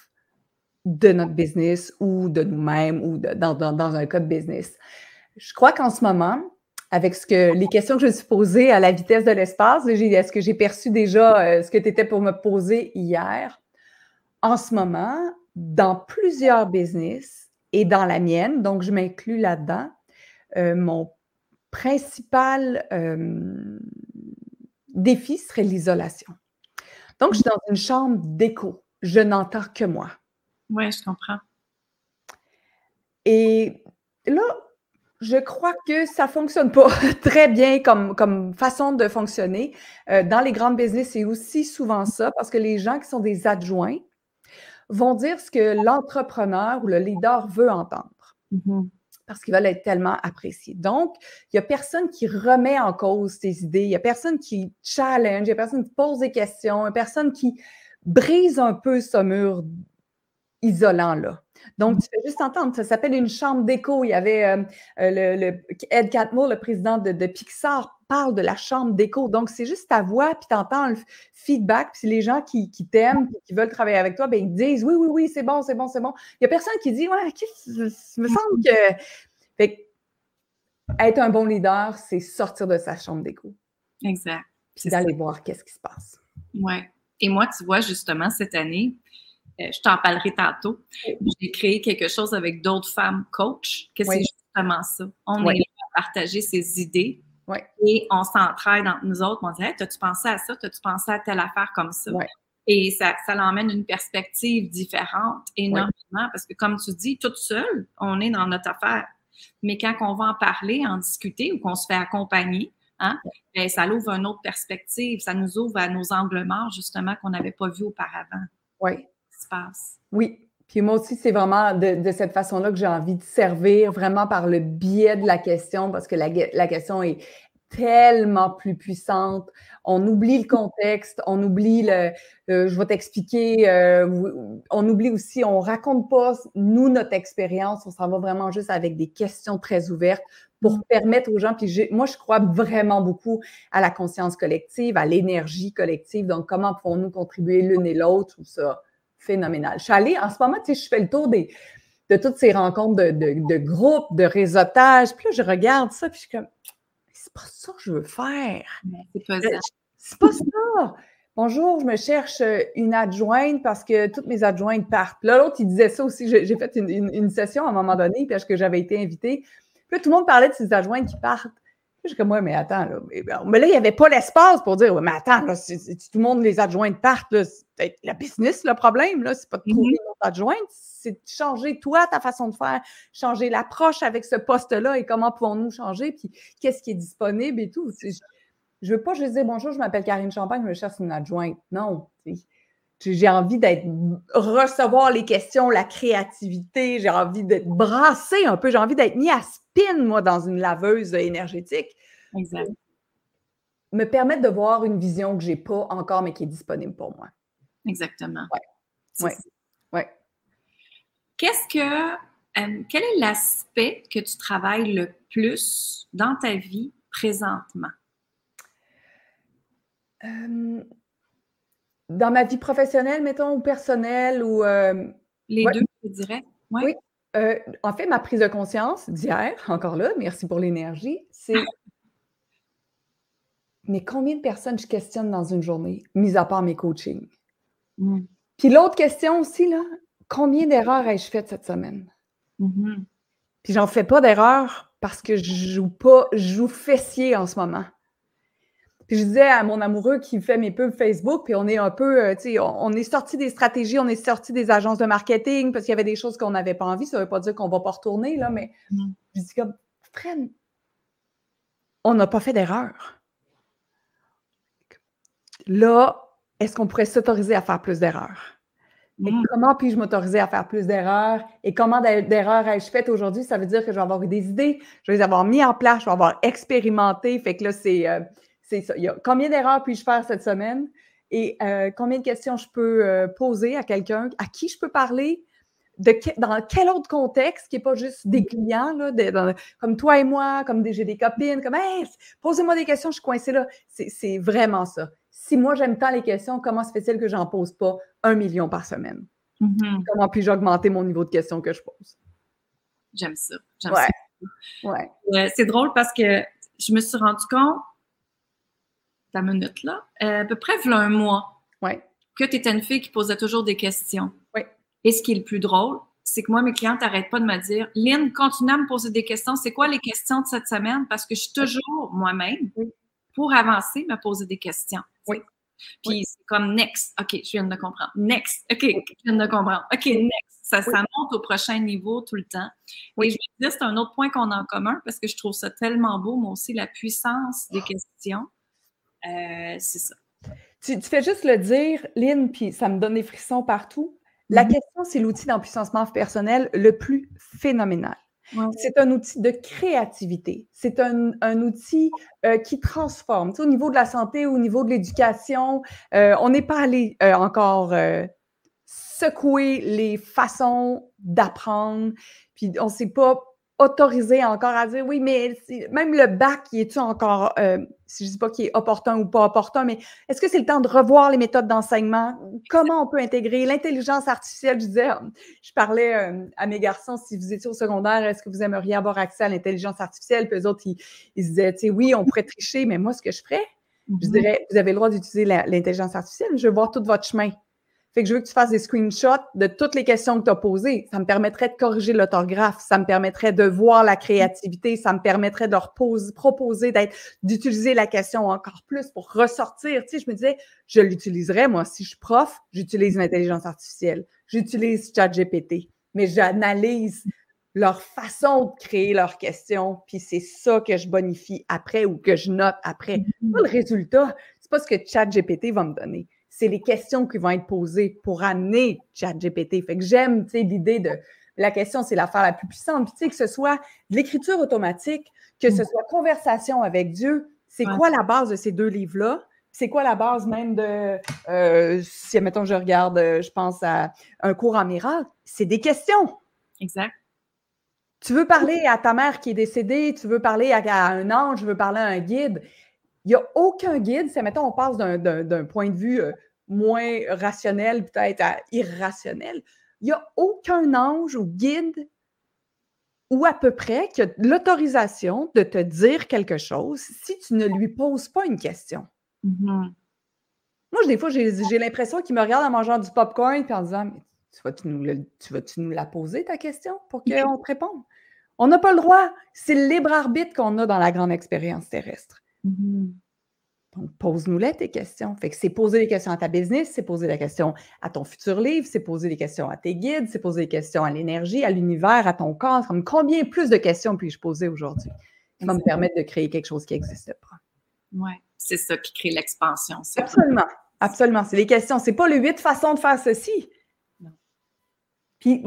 de notre business ou de nous-mêmes ou dans, un cas business. Je crois qu'en ce moment, avec ce que les questions que je me suis posées à la vitesse de l'espace, est-ce que j'ai perçu déjà euh, ce que tu étais pour me poser hier? En ce moment, dans plusieurs business et dans la mienne, donc je m'inclus là-dedans, euh, mon principal euh, défi serait l'isolation. Donc, je suis dans une chambre d'écho. Je n'entends que moi. Oui, je comprends. Et là, je crois que ça ne fonctionne pas très bien comme, comme façon de fonctionner. Euh, dans les grandes business, c'est aussi souvent ça parce que les gens qui sont des adjoints vont dire ce que l'entrepreneur ou le leader veut entendre. Mm-hmm parce qu'ils veulent être tellement appréciés. Donc, il n'y a personne qui remet en cause tes idées, il n'y a personne qui challenge, il n'y a personne qui pose des questions, il n'y a personne qui brise un peu ce mur isolant-là. Donc, tu fais juste entendre, ça s'appelle une chambre d'écho. Il y avait euh, euh, le, Ed Catmull, le président de, Pixar, parle de la chambre d'écho. Donc, c'est juste ta voix, puis tu entends le feedback. Puis les gens qui, t'aiment, qui veulent travailler avec toi, ben, ils disent oui, oui, oui, c'est bon, c'est bon, c'est bon. Il n'y a personne qui dit ouais, me semble que. Fait, être un bon leader, c'est sortir de sa chambre d'écho. Exact. Puis d'aller voir qu'est-ce qui se passe. Oui. Et moi, tu vois, justement, cette année, je t'en parlerai tantôt. J'ai créé quelque chose avec d'autres femmes coachs, que c'est justement ça. On est là à partager ses idées et on s'entraide entre nous autres. On dit hey, T'as-tu pensé à ça? T'as-tu pensé à telle affaire comme ça? Et ça, ça l'emmène une perspective différente énormément parce que, comme tu dis, toute seule, on est dans notre affaire. Mais quand on va en parler, en discuter ou qu'on se fait accompagner, hein, ben, ça l'ouvre une autre perspective. Ça nous ouvre à nos angles morts, justement, qu'on n'avait pas vus auparavant. Oui se passe. Oui, Puis moi aussi, c'est vraiment de, cette façon-là que j'ai envie de servir, vraiment par le biais de la question, parce que la, la question est tellement plus puissante. On oublie le contexte, on oublie le, euh, je vais t'expliquer, euh, on oublie aussi, on raconte pas, nous, notre expérience, on s'en va vraiment juste avec des questions très ouvertes pour mm. permettre aux gens, puis moi, je crois vraiment beaucoup à la conscience collective, à l'énergie collective, donc comment pouvons-nous contribuer l'une et l'autre, tout ça, phénoménal. Je suis allée, en ce moment, tu sais, je fais le tour des, de toutes ces rencontres de, de, groupes, de réseautage, puis là, je regarde ça, puis je suis comme, c'est pas ça que je veux faire. C'est pas ça. C'est pas ça. Bonjour, je me cherche euh, une adjointe parce que toutes mes adjointes partent. Là, l'autre, il disait ça aussi. J'ai fait une, une, session à un moment donné parce que j'avais été invitée. Puis tout le monde parlait de ces adjointes qui partent. Je suis comme, ouais, mais attends, là. Mais là, il n'y avait pas l'espace pour dire, ouais, mais attends, là, si, tout le monde, les adjointes partent, c'est la business le problème, là. C'est pas de trouver mm-hmm. adjointe, c'est de changer toi, ta façon de faire, changer l'approche avec ce poste-là et comment pouvons-nous changer, puis qu'est-ce qui est disponible et tout. Je veux pas juste dire bonjour, je m'appelle Karine Champagne, je me cherche une adjointe. Non. J'ai envie d'être recevoir les questions, la créativité, j'ai envie d'être brassé un peu, j'ai envie d'être mis à spin, moi, dans une laveuse énergétique. Exact. Me permettre de voir une vision que je n'ai pas encore, mais qui est disponible pour moi. Exactement. Oui. Ouais. Qu'est-ce que euh, quel est l'aspect que tu travailles le plus dans ta vie présentement? Euh, dans ma vie professionnelle, mettons, ou personnelle, ou... Euh, Les deux, je dirais. Oui. Euh, en fait, ma prise de conscience d'hier, encore là, merci pour l'énergie, c'est... Mais combien de personnes je questionne dans une journée, mis à part mes coachings? Mm. Puis l'autre question aussi, là, combien d'erreurs ai-je faites cette semaine? Mm-hmm. Puis j'en fais pas d'erreurs parce que je joue pas, je joue fessier en ce moment. Puis je disais à mon amoureux qui fait mes pubs Facebook, puis on est un peu, euh, tu sais, on, est sorti des stratégies, on est sorti des agences de marketing parce qu'il y avait des choses qu'on n'avait pas envie. Ça ne veut pas dire qu'on ne va pas retourner, là, mais mm. je dis comme, Fred, on n'a pas fait d'erreur. Là, est-ce qu'on pourrait s'autoriser à faire plus d'erreurs? Et mm. comment puis-je m'autoriser à faire plus d'erreurs? Et comment d'erreurs ai-je faites aujourd'hui? Ça veut dire que je vais avoir eu des idées, je vais les avoir mis en place, je vais avoir expérimenté. Fait que là, c'est. Euh, c'est ça. combien d'erreurs puis-je faire cette semaine? Et euh, combien de questions je peux euh, poser à quelqu'un, à qui je peux parler, de dans quel autre contexte qui n'est pas juste des clients, là, comme toi et moi, comme j'ai des copines, comme hey, posez-moi des questions, je suis coincée là. C'est vraiment ça. Si moi j'aime tant les questions, comment se fait-il que j'en pose pas un million par semaine? Mm-hmm. Comment puis-je augmenter mon niveau de questions que je pose? J'aime ça. J'aime ça. Ouais. Euh, c'est drôle parce que je me suis rendu compte ta minute là, euh, à peu près il un mois, que tu étais une fille qui posait toujours des questions. Et ce qui est le plus drôle, c'est que moi, mes clientes n'arrêtent pas de me dire Lynn, continue à me poser des questions. C'est quoi les questions de cette semaine? Parce que je suis toujours moi-même, pour avancer, me poser des questions. Oui. Puis c'est comme next. OK, je viens de comprendre. Next. OK, je viens de comprendre. OK, next. Ça, ça monte au prochain niveau tout le temps. Oui. Et je me c'est un autre point qu'on a en commun parce que je trouve ça tellement beau, moi aussi, la puissance des questions. Euh, c'est ça. Tu, fais juste le dire, Lynn, puis ça me donne des frissons partout. La mhm. question, c'est l'outil d'empuissancement personnel le plus phénoménal. C'est un outil de créativité. C'est un, outil euh, qui transforme. au niveau de la santé, au niveau de l'éducation, euh, on n'est pas allé encore secouer les façons d'apprendre. Puis on ne sait pas autorisé encore à dire oui, mais même le bac, qui est-tu encore, euh, si je ne dis pas qu'il est opportun ou pas opportun, mais est-ce que c'est le temps de revoir les méthodes d'enseignement? Comment on peut intégrer l'intelligence artificielle? Je disais, je parlais euh, à mes garçons, si vous étiez au secondaire, est-ce que vous aimeriez avoir accès à l'intelligence artificielle? Puis eux autres, ils, ils se disaient, tu sais, oui, on pourrait tricher, mais moi, ce que je ferais, je mm-hmm. dirais, vous avez le droit d'utiliser l'intelligence artificielle, je veux voir tout votre chemin. Fait que je veux que tu fasses des screenshots de toutes les questions que tu as posées. Ça me permettrait de corriger l'orthographe, ça me permettrait de voir la créativité, ça me permettrait de leur proposer d'être, d'utiliser la question encore plus pour ressortir. Tu sais, je me disais, je l'utiliserais, moi, si je suis prof, j'utilise l'intelligence artificielle, j'utilise ChatGPT, mais j'analyse leur façon de créer leurs questions, puis c'est ça que je bonifie après ou que je note après. Mm-hmm. Pas le résultat, c'est pas ce que ChatGPT va me donner c'est les questions qui vont être posées pour amener ChatGPT. Fait que j'aime, tu sais, l'idée de la question, c'est l'affaire la plus puissante. Puis, tu sais, que ce soit de l'écriture automatique, que ce mm. soit conversation avec Dieu, c'est quoi la base de ces deux livres-là? C'est quoi la base même de, euh, si, admettons, je regarde, euh, je pense à un cours en miracle, c'est des questions. Exact. Tu veux parler à ta mère qui est décédée, tu veux parler à, un ange, tu veux parler à un guide. Il n'y a aucun guide, si, mettons, on passe d'un point de vue euh, moins rationnel, peut-être à irrationnel. Il n'y a aucun ange ou guide ou à peu près qui a l'autorisation de te dire quelque chose si tu ne lui poses pas une question. Mm-hmm. Moi, des fois, j'ai l'impression qu'il me regarde en mangeant du popcorn et en disant Mais tu vas-tu nous, nous, la poser, ta question, pour qu'on te réponde? On n'a pas le droit. C'est le libre arbitre qu'on a dans la grande expérience terrestre. Mm-hmm. Donc, pose-nous-les tes questions. Fait que c'est poser des questions à ta business, c'est poser des questions à ton futur livre, c'est poser des questions à tes guides, c'est poser des questions à l'énergie, à l'univers, à ton corps. Comme combien plus de questions puis-je poser aujourd'hui? Qui va me permettre de créer quelque chose qui n'existe pas? Oui, c'est ça qui crée l'expansion. Absolument. Absolument. C'est les questions. C'est pas les huit façons de faire ceci. Non. Puis,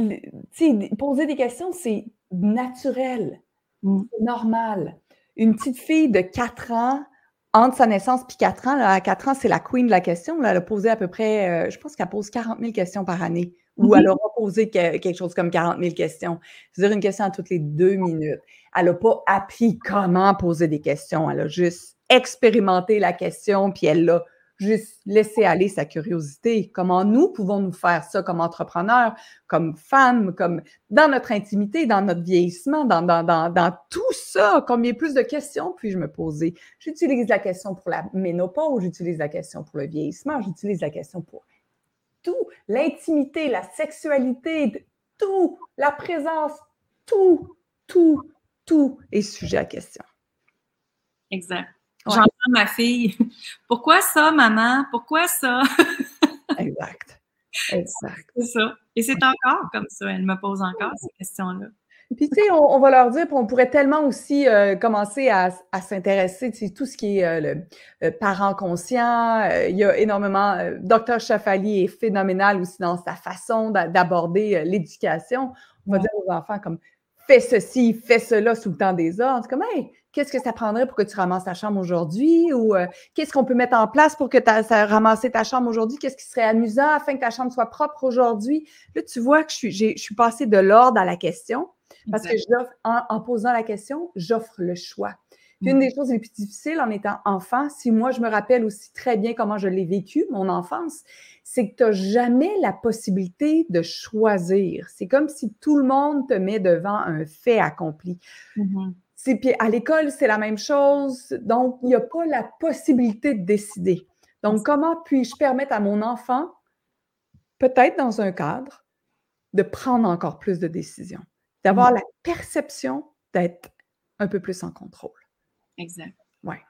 tu sais, poser des questions, c'est naturel. Mm. C'est normal. Une petite fille de 4 ans entre sa naissance et 4 ans, à 4 ans, c'est la queen de la question. elle a posé à peu près, euh, je pense qu'elle pose 40 000 questions par année, ou mhm. elle aura posé quelque chose comme 40 000 questions. C'est-à-dire une question à toutes les deux minutes. Elle n'a pas appris comment poser des questions. Elle a juste expérimenté la question, puis elle l'a juste laisser aller sa curiosité. Comment nous pouvons nous faire ça comme entrepreneurs, comme femmes, comme dans notre intimité, dans notre vieillissement, dans, dans, dans, dans tout ça? Combien plus de questions puis-je me poser? J'utilise la question pour la ménopause, j'utilise la question pour le vieillissement, j'utilise la question pour tout. L'intimité, la sexualité, tout, la présence, tout, tout, tout est sujet à question. Exact. J'entends ma fille. Pourquoi ça, maman? Pourquoi ça? exact. Exact. C'est ça. Et c'est encore comme ça. Elle me pose encore ces questions-là. Puis, tu sais, on, va leur dire, on pourrait tellement aussi euh, commencer à, s'intéresser, tu sais, tout ce qui est euh, le, parent conscient. Euh, il y a énormément. Docteur Chafali est phénoménal aussi dans sa façon d'aborder l'éducation. On va dire aux enfants comme fais ceci, fais cela sous le temps des ordres. Comme, hey, qu'est-ce que ça prendrait pour que tu ramasses ta chambre aujourd'hui? Ou euh, qu'est-ce qu'on peut mettre en place pour que tu ramasser ta chambre aujourd'hui? Qu'est-ce qui serait amusant afin que ta chambre soit propre aujourd'hui? Là, tu vois que je suis, je suis passée de l'ordre à la question parce que en, en, posant la question, j'offre le choix. Une mm. des choses les plus difficiles en étant enfant, si moi je me rappelle aussi très bien comment je l'ai vécu, mon enfance, c'est que tu n'as jamais la possibilité de choisir. C'est comme si tout le monde te met devant un fait accompli. Mm-hmm. Puis à l'école, c'est la même chose. Donc, il n'y a pas la possibilité de décider. Donc, comment puis-je permettre à mon enfant, peut-être dans un cadre, de prendre encore plus de décisions, d'avoir mm. la perception d'être un peu plus en contrôle. Exact. Ouais.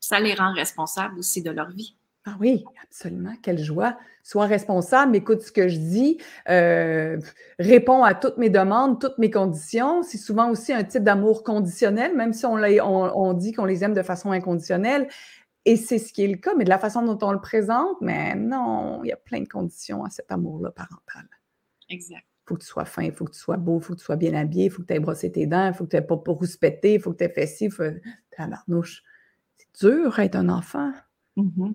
Ça les rend responsables aussi de leur vie. Ah oui, absolument. Quelle joie. Sois responsable, écoute ce que je dis, euh, réponds à toutes mes demandes, toutes mes conditions. C'est souvent aussi un type d'amour conditionnel, même si on, on, dit qu'on les aime de façon inconditionnelle. Et c'est ce qui est le cas, mais de la façon dont on le présente, mais non, il y a plein de conditions à cet amour-là parental. Exact. Il faut que tu sois fin, il faut que tu sois beau, il faut que tu sois bien habillé, il faut que tu aies brossé tes dents, il faut que tu n'aies pas pour rouspéter, il faut que tu aies fait ci, faut... C'est dur être un enfant. Mm-hmm.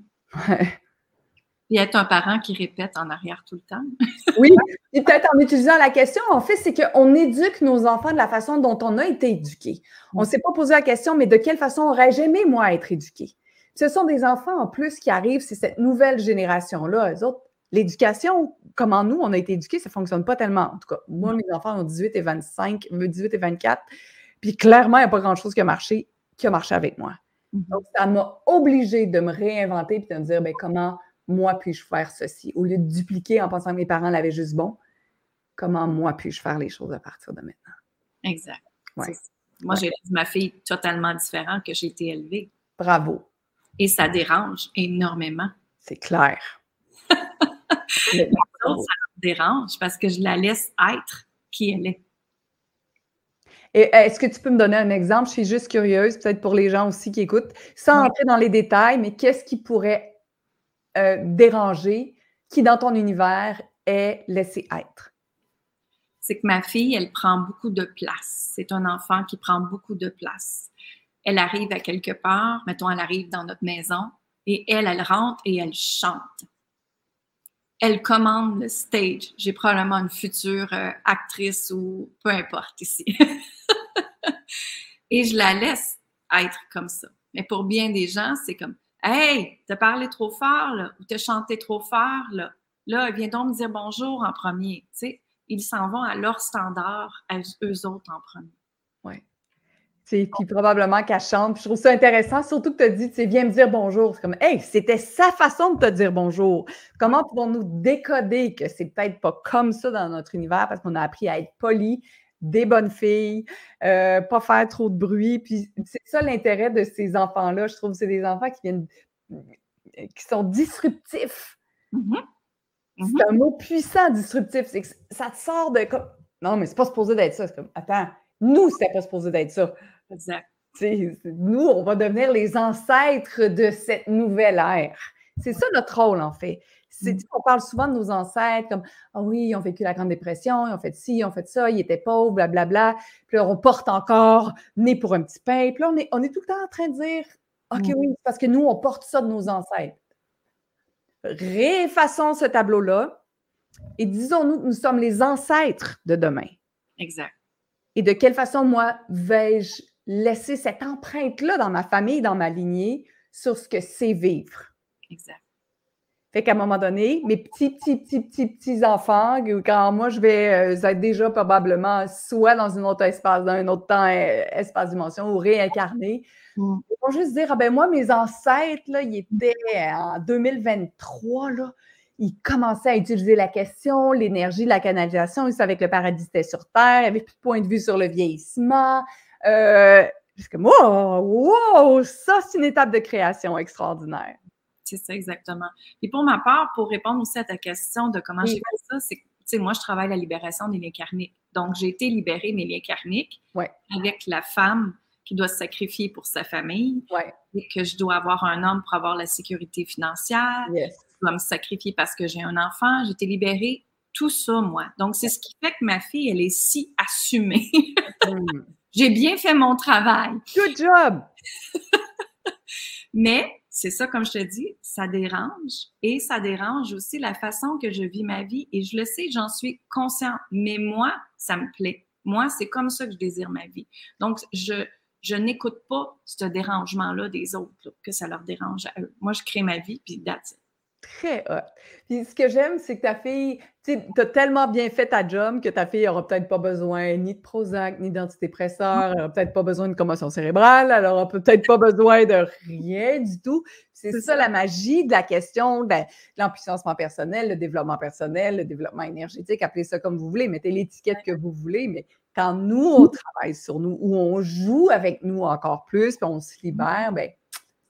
Et être un parent qui répète en arrière tout le temps. oui, et peut-être en utilisant la question, en fait, c'est qu'on éduque nos enfants de la façon dont on a été éduqué. On ne s'est pas posé la question, mais de quelle façon aurais-je aimé, moi, être éduqué? Ce sont des enfants, en plus, qui arrivent, c'est cette nouvelle génération-là. Eux autres, l'éducation, comment nous, on a été éduqués, ça ne fonctionne pas tellement. En tout cas, moi, mes enfants ont 18 et 25, 18 et 24, puis clairement, il n'y a pas grand-chose qui a marché, qui a marché avec moi. Mhm. Donc, ça m'a obligé de me réinventer et de me dire ben, comment moi puis-je faire ceci? Au lieu de dupliquer en pensant que mes parents l'avaient juste bon, comment moi puis-je faire les choses à partir de maintenant? Exact. Moi, j'ai ma fille totalement différente que j'ai été élevée. Bravo. Et ça dérange énormément. C'est clair. Ça me dérange parce que je la laisse être qui elle est. Euh, est-ce que tu peux me donner un exemple? Je suis juste curieuse, peut-être pour les gens aussi qui écoutent, sans entrer dans les détails, mais qu'est-ce qui pourrait euh, dérangé qui, dans ton univers, est laissé être? C'est que ma fille, elle prend beaucoup de place. C'est un enfant qui prend beaucoup de place. Elle arrive à quelque part, mettons, elle arrive dans notre maison, et elle, elle rentre et elle chante. Elle commande le stage. J'ai probablement une future euh, actrice ou peu importe ici. et je la laisse être comme ça. Mais pour bien des gens, c'est comme Hey, t'as parlé trop fort, là, ou t'as chanté trop fort, là. Là, viens donc me dire bonjour en premier. Tu sais, ils s'en vont à leur standard, eux autres en premier. Puis probablement qu'elle chante. je trouve ça intéressant, surtout que tu as dit, tu sais, viens me dire bonjour. C'est comme, hey, c'était sa façon de te dire bonjour. Comment pouvons-nous décoder que c'est peut-être pas comme ça dans notre univers parce qu'on a appris à être poli, des bonnes filles, euh, pas faire trop de bruit? Puis c'est ça l'intérêt de ces enfants-là. Je trouve que c'est des enfants qui viennent, qui sont disruptifs. Mm-hmm. C'est mm-hmm. un mot puissant, disruptif. C'est que ça te sort de comme. Non, mais c'est pas supposé d'être ça. C'est comme, attends, nous, c'était pas supposé d'être ça. Exact. nous, on va devenir les ancêtres de cette nouvelle ère. C'est ça notre rôle, en fait. Mm. On parle souvent de nos ancêtres comme Ah oui, ils ont vécu la Grande Dépression, ils ont fait ci, ils ont fait ça, ils étaient pauvres, blablabla. Puis là, on porte encore né pour un petit pain. Puis là, on est, on est tout le temps en train de dire OK, mm. oui, parce que nous, on porte ça de nos ancêtres. Réfaçons ce tableau-là et disons-nous que nous sommes les ancêtres de demain. Exact. Et de quelle façon, moi, vais-je laisser cette empreinte-là dans ma famille, dans ma lignée, sur ce que c'est vivre? Exact. Fait qu'à un moment donné, mes petits, petits, petits, petits, petits enfants, quand moi je vais euh, être déjà probablement soit dans un autre espace, dans un autre temps, euh, espace dimension ou réincarné, mm. ils vont juste dire Ah ben moi, mes ancêtres, là, ils étaient en 2023, là, ils commençaient à utiliser la question, l'énergie, la canalisation, ils savaient que le paradis était sur Terre, ils n'avaient plus de point de vue sur le vieillissement. Euh, que wow, wow, ça, c'est une étape de création extraordinaire. C'est ça, exactement. Et pour ma part, pour répondre aussi à ta question de comment j'ai fait ça, c'est que, tu sais, moi, je travaille la libération des liens karmiques. Donc, j'ai été libérée mes liens karmiques avec la femme qui doit se sacrifier pour sa famille et que je dois avoir un homme pour avoir la sécurité financière. Je dois me sacrifier parce que j'ai un enfant. J'ai été libérée. Tout ça, moi. Donc, c'est ce qui fait que ma fille, elle est si assumée. Hmm. J'ai bien fait mon travail. Good job! Mais c'est ça, comme je te dis, ça dérange et ça dérange aussi la façon que je vis ma vie et je le sais, j'en suis consciente. Mais moi, ça me plaît. Moi, c'est comme ça que je désire ma vie. Donc, je, je n'écoute pas ce dérangement-là des autres, que ça leur dérange à eux. Moi, je crée ma vie, puis that's it très hot. Puis ce que j'aime, c'est que ta fille, tu as tellement bien fait ta job que ta fille n'aura peut-être pas besoin ni de Prozac, ni d'antidépresseur, elle n'aura peut-être pas besoin de commotion cérébrale, elle n'aura peut-être pas besoin de rien du tout. C'est ça, la magie de la question de l'empuissancement personnel, le développement personnel, le développement énergétique, appelez ça comme vous voulez, mettez l'étiquette que vous voulez, mais quand nous, on travaille sur nous, ou on joue avec nous encore plus, puis on se libère, bien,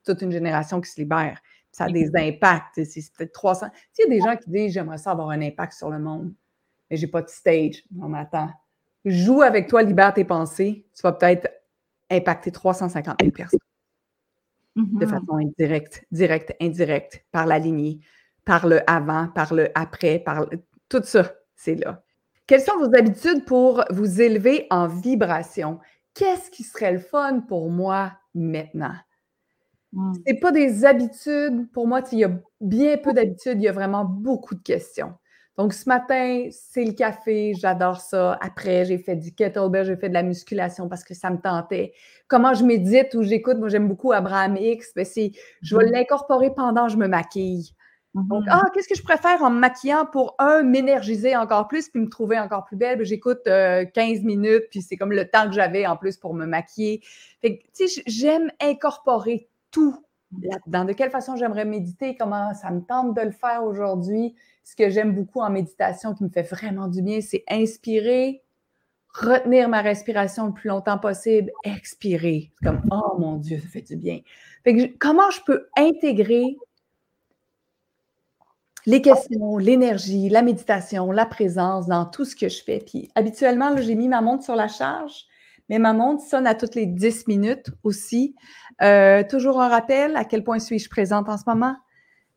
toute une génération qui se libère ça a des impacts. C'est peut-être 300. Il y a des gens qui disent J'aimerais ça avoir un impact sur le monde, mais j'ai pas de stage. Non, mais attends. Joue avec toi, libère tes pensées. Tu vas peut-être impacter 350 000 personnes de mm-hmm. façon indirecte, directe, indirecte, par la lignée, par le avant, par le après, par tout ça, c'est là. Quelles sont vos habitudes pour vous élever en vibration? Qu'est-ce qui serait le fun pour moi maintenant? Mmh. C'est pas des habitudes. Pour moi, il y a bien peu d'habitudes, il y a vraiment beaucoup de questions. Donc, ce matin, c'est le café, j'adore ça. Après, j'ai fait du kettlebell, j'ai fait de la musculation parce que ça me tentait. Comment je médite ou j'écoute, moi, j'aime beaucoup Abraham X, ben, je vais mmh. l'incorporer pendant que je me maquille. Donc, mmh. ah, qu'est-ce que je préfère en me maquillant pour, un, m'énergiser encore plus puis me trouver encore plus belle? Ben, j'écoute 15 euh, minutes, puis c'est comme le temps que j'avais en plus pour me maquiller. Fait tu sais, j'aime incorporer tout. De quelle façon j'aimerais méditer, comment ça me tente de le faire aujourd'hui. Ce que j'aime beaucoup en méditation qui me fait vraiment du bien, c'est inspirer, retenir ma respiration le plus longtemps possible, expirer. Comme, oh mon Dieu, ça fait du bien. comment je peux intégrer les questions, l'énergie, la méditation, la présence dans tout ce que je fais? Puis habituellement, j'ai mis ma montre sur la charge. Mais ma montre sonne à toutes les 10 minutes aussi. Euh, toujours un rappel, à quel point suis-je présente en ce moment?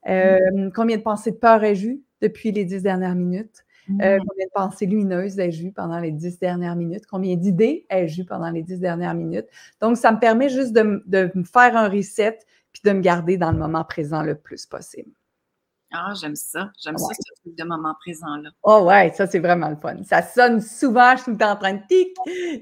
Euh, combien de pensées de peur ai-je eues depuis les dix dernières minutes? Euh, combien de pensées lumineuses ai-je eues pendant les dix dernières minutes? Combien d'idées ai-je eues pendant les dix dernières minutes? Donc, ça me permet juste de, de me faire un reset puis de me garder dans le moment présent le plus possible. Ah, j'aime ça. J'aime ça, ce truc de moment présent-là. Oh ouais, ça, c'est vraiment le fun. Ça sonne souvent, je suis tout le temps en train de tic,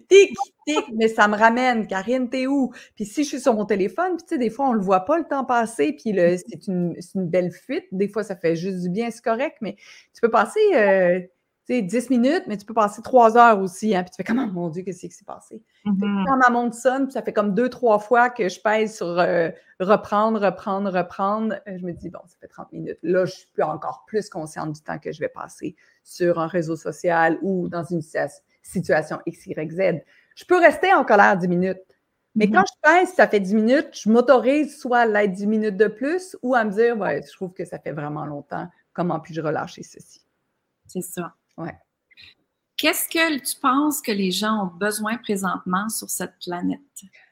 tic, tic, mais ça me ramène. Karine, t'es où? Puis si je suis sur mon téléphone, puis tu sais, des fois, on le voit pas le temps passer, puis c'est une, une, belle fuite. Des fois, ça fait juste du bien, c'est correct, mais tu peux passer euh, sais, 10 minutes, mais tu peux passer 3 heures aussi. Hein, puis tu fais comment, mon Dieu, qu'est-ce qui s'est passé? Mm-hmm. Quand ma montre sonne, puis ça fait comme deux, trois fois que je pèse sur euh, reprendre, reprendre, reprendre. Euh, je me dis, bon, ça fait 30 minutes. Là, je suis plus encore plus consciente du temps que je vais passer sur un réseau social ou dans une situation X, Y, Z. Je peux rester en colère 10 minutes. Mais quand mm-hmm. je pèse, ça fait 10 minutes, je m'autorise soit à l'être 10 minutes de plus ou à me dire, ouais, je trouve que ça fait vraiment longtemps. Comment puis-je relâcher ceci? C'est ça. Ouais. Qu'est-ce que tu penses que les gens ont besoin présentement sur cette planète?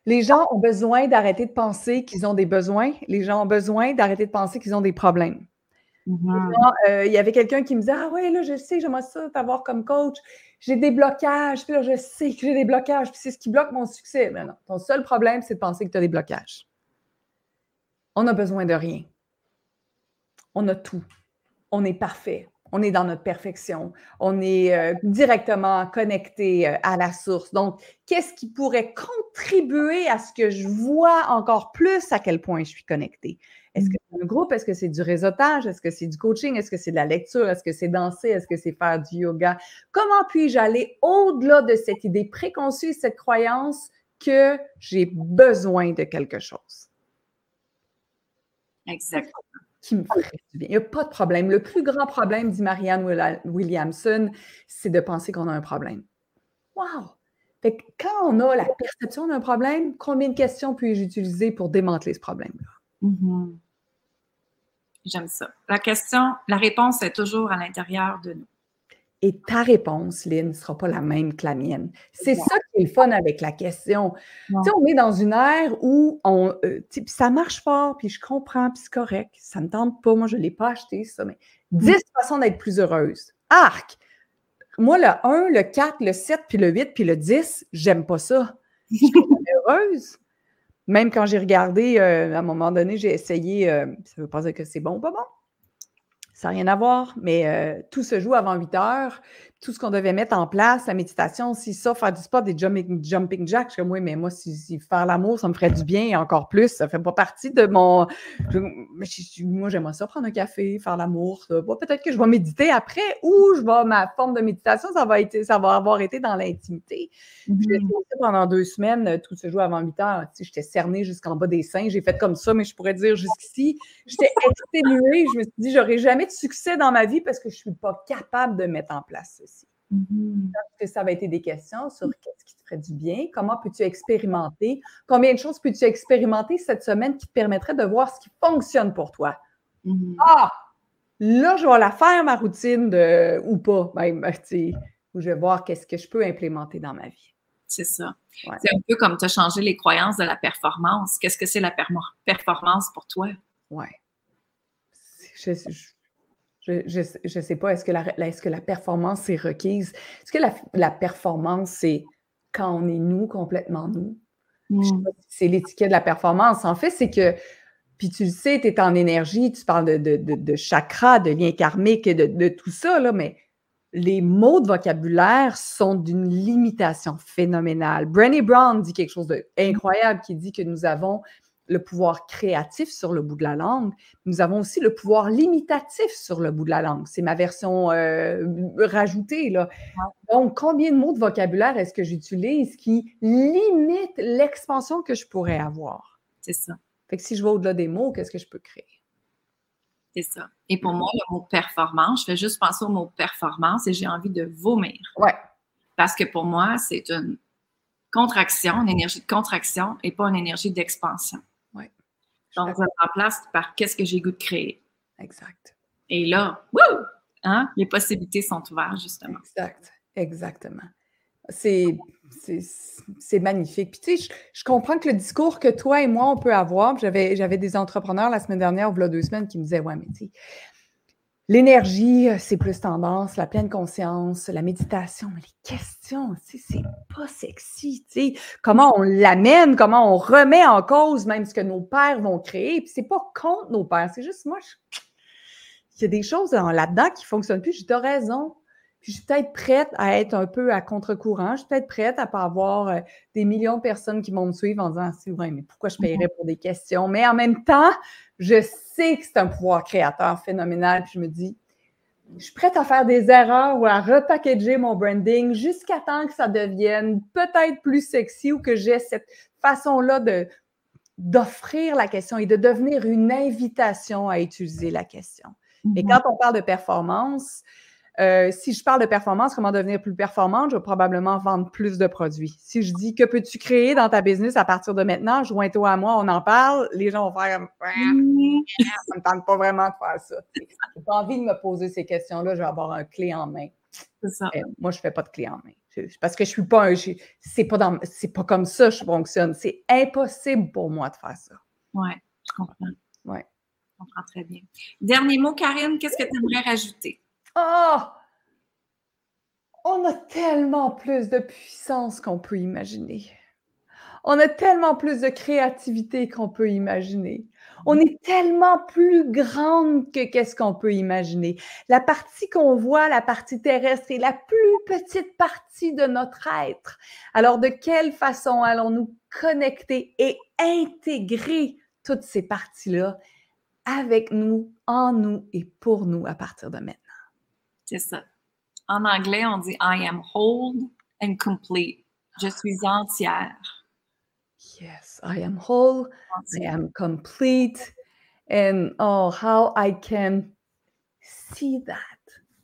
Les gens ont besoin d'arrêter de penser qu'ils ont des besoins. Les gens ont besoin d'arrêter de penser qu'ils ont des problèmes. Mm-hmm. Euh, il y avait quelqu'un qui me disait Ah ouais, là, je sais, j'aimerais ça t'avoir comme coach. J'ai des blocages. Puis là, je sais que j'ai des blocages. Puis c'est ce qui bloque mon succès. Mais non, ton seul problème, c'est de penser que tu as des blocages. On a besoin de rien. On a tout. On est parfait on est dans notre perfection, on est euh, directement connecté euh, à la source. Donc, qu'est-ce qui pourrait contribuer à ce que je vois encore plus à quel point je suis connecté? Est-ce que c'est un groupe? Est-ce que c'est du réseautage? Est-ce que c'est du coaching? Est-ce que c'est de la lecture? Est-ce que c'est danser? Est-ce que c'est faire du yoga? Comment puis-je aller au-delà de cette idée préconçue, cette croyance que j'ai besoin de quelque chose? Exactement qui me ferait du bien. Il n'y a pas de problème. Le plus grand problème, dit Marianne Williamson, c'est de penser qu'on a un problème. Wow! Fait quand on a la perception d'un problème, combien de questions puis-je utiliser pour démanteler ce problème-là? Mm-hmm. J'aime ça. La question, la réponse est toujours à l'intérieur de nous et ta réponse, Lynn, ne sera pas la même que la mienne. C'est ça qui est le fun avec la question. Tu sais, on est dans une ère où on, euh, ça marche fort, puis je comprends, puis c'est correct. Ça ne me tente pas. Moi, je ne l'ai pas acheté, ça, mais 10 mm. façons d'être plus heureuse. Arc! Moi, le 1, le 4, le 7, puis le 8, puis le 10, j'aime pas ça. Je suis heureuse. Même quand j'ai regardé, euh, à un moment donné, j'ai essayé, euh, ça veut pas dire que c'est bon ou pas bon, ça n'a rien à voir, mais euh, tout se joue avant 8 heures tout ce qu'on devait mettre en place, la méditation, si ça, faire du sport, des jumping, jumping jacks, je suis comme, oui, mais moi, si, faire l'amour, ça me ferait du bien et encore plus, ça ne fait pas partie de mon. moi, j'aimerais ça prendre un café, faire l'amour. Peut-être que je vais méditer après ou je vais, ma forme de méditation, ça va, être, ça va avoir été dans l'intimité. Mm pendant deux semaines, tout se joue avant 8 heures. Tu sais, j'étais cernée jusqu'en bas des seins, j'ai fait comme ça, mais je pourrais dire jusqu'ici, j'étais exténuée. Je me suis dit, j'aurais jamais de succès dans ma vie parce que je ne suis pas capable de mettre en place ceci. Mm-hmm. que ça va être des questions sur qu'est-ce qui te ferait du bien, comment peux-tu expérimenter, combien de choses peux-tu expérimenter cette semaine qui te permettrait de voir ce qui fonctionne pour toi? Mm-hmm. Ah, là, je vais la faire, ma routine, de, ou pas, même, où je vais voir qu'est-ce que je peux implémenter dans ma vie. C'est ça. C'est un peu comme tu as changé les croyances de la performance. Qu'est-ce que c'est la performance pour toi? Oui. Je, je, je ne sais pas, est-ce que, la, est que la performance est requise? Est-ce que la, performance, c'est quand on est nous, complètement nous? Hmm. C'est l'étiquette de la performance. En fait, c'est que, puis tu le sais, tu es en énergie, tu parles de, de, de, de chakra, de lien karmique, de, tout ça, là, mais les mots de vocabulaire sont d'une limitation phénoménale. Brené Brown dit quelque chose d'incroyable qui dit que nous avons le pouvoir créatif sur le bout de la langue, nous avons aussi le pouvoir limitatif sur le bout de la langue. C'est ma version euh, rajoutée. Là. Donc, combien de mots de vocabulaire est-ce que j'utilise qui limitent l'expansion que je pourrais avoir? C'est ça. Fait que si je vais au-delà des mots, qu'est-ce que je peux créer? C'est ça. Et pour moi, le mot performance, je fais juste penser au mot performance et j'ai envie de vomir. Ouais. Parce que pour moi, c'est une contraction, une énergie de contraction et pas une énergie d'expansion. Donc, ça en place par qu'est-ce que j'ai goût de créer. Exact. Et là, wouh! Hein? Les possibilités sont ouvertes, justement. Exact. Exactement. C'est c'est magnifique. Puis tu sais, je, comprends que le discours que toi et moi, on peut avoir, j'avais des entrepreneurs la semaine dernière, ou deux semaines, qui me disaient, ouais, mais tu sais, l'énergie, c'est plus tendance, la pleine conscience, la méditation, mais les questions, tu sais, c'est pas sexy, tu sais. Comment on l'amène, comment on remet en cause même ce que nos pères vont créer. Puis c'est pas contre nos pères, c'est juste moi, il y a des choses là-dedans qui fonctionnent plus. J'ai raison je suis peut-être prête à être un peu à contre-courant. Je suis peut-être prête à ne pas avoir euh, des millions de personnes qui vont me suivre en disant c'est vrai, mais pourquoi je paierais pour des questions? Mais en même temps, je sais que c'est un pouvoir créateur phénoménal. Puis je me dis, je suis prête à faire des erreurs ou à repackager mon branding jusqu'à temps que ça devienne peut-être plus sexy ou que j'ai cette façon-là de d'offrir la question et de devenir une invitation à utiliser la question. Et mm-hmm. quand on parle de performance, euh, si je parle de performance, comment devenir plus performante, je vais probablement vendre plus de produits. Si je dis que peux-tu créer dans ta business à partir de maintenant, joins-toi à moi, on en parle, les gens vont faire ça ne me tente pas vraiment de faire ça. Je n'ai pas envie de me poser ces questions-là, je vais avoir un clé en main. Ça. Euh, moi, je ne fais pas de clé en main. parce que je suis pas un. C'est pas, dans, pas comme ça que je fonctionne. C'est impossible pour moi de faire ça. Oui, je comprends. Ouais. Je comprends très bien. Dernier mot, Karine, qu'est-ce que tu aimerais rajouter? Oh! On a tellement plus de puissance qu'on peut imaginer. On a tellement plus de créativité qu'on peut imaginer. On est tellement plus grande que qu'est-ce qu'on peut imaginer. La partie qu'on voit, la partie terrestre, est la plus petite partie de notre être. Alors, de quelle façon allons-nous connecter et intégrer toutes ces parties-là avec nous, en nous et pour nous à partir de maintenant? C'est ça. En anglais, on dit I am whole and complete. Je suis entière. Yes, I am whole, I am complete, and oh, how I can see that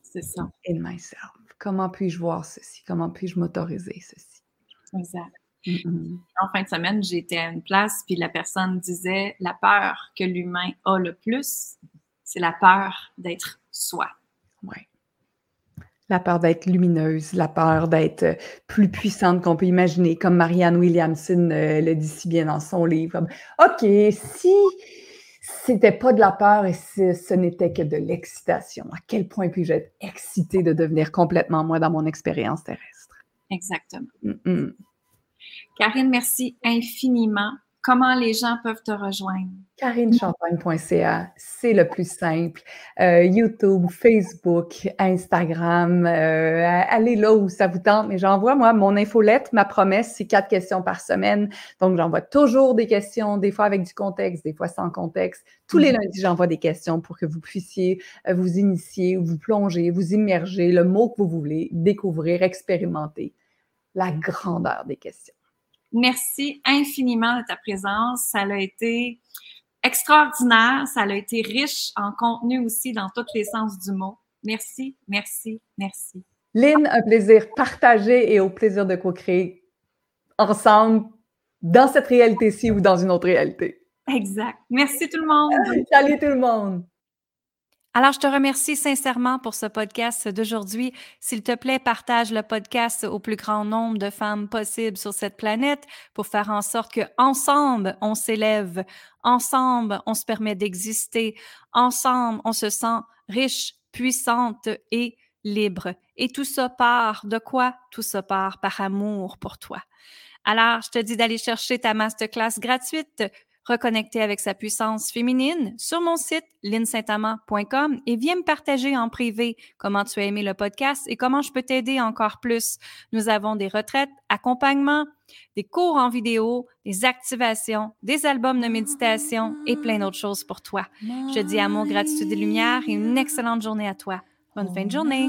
C'est ça. in myself. Comment puis-je voir ceci? Comment puis-je m'autoriser ceci? Exact. En fin de semaine, j'étais à une place, puis la personne disait la peur que l'humain a le plus, c'est la peur d'être soi. Ouais la peur d'être lumineuse, la peur d'être euh, plus puissante qu'on peut imaginer, comme Marianne Williamson euh, le dit si bien dans son livre. OK, si c'était pas de la peur et si ce n'était que de l'excitation, à quel point puis-je être excitée de devenir complètement moi dans mon expérience terrestre? Exactement. Karine, merci infiniment comment les gens peuvent te rejoindre? CarineChampagne.ca, c'est le plus simple. Euh, YouTube, Facebook, Instagram, euh, allez là où ça vous tente. Mais j'envoie, moi, mon infolette, ma promesse, c'est quatre questions par semaine. Donc, j'envoie toujours des questions, des fois avec du contexte, des fois sans contexte. Tous les mhm. lundis, j'envoie des questions pour que vous puissiez euh, vous initier, vous plonger, vous immerger, le mot que vous voulez, découvrir, expérimenter la grandeur des questions. Merci infiniment de ta présence. Ça a été extraordinaire. Ça a été riche en contenu aussi dans tous les sens du mot. Merci, merci, merci. Lynn, un plaisir partagé et au plaisir de co-créer ensemble dans cette réalité-ci ou dans une autre réalité. Exact. Merci tout le monde. Salut tout le monde. Alors, je te remercie sincèrement pour ce podcast d'aujourd'hui. S'il te plaît, partage le podcast au plus grand nombre de femmes possible sur cette planète pour faire en sorte que ensemble on s'élève, ensemble on se permet d'exister, ensemble on se sent riche, puissante et libre. Et tout ça part de quoi? Tout ça part par amour pour toi. Alors, je te dis d'aller chercher ta masterclass gratuite reconnecter avec sa puissance féminine sur mon site linsaintamant.com et viens me partager en privé comment tu as aimé le podcast et comment je peux t'aider encore plus. Nous avons des retraites, accompagnements, des cours en vidéo, des activations, des albums de méditation et plein d'autres choses pour toi. Je dis amour, gratitude et lumière et une excellente journée à toi. Bonne fin de journée.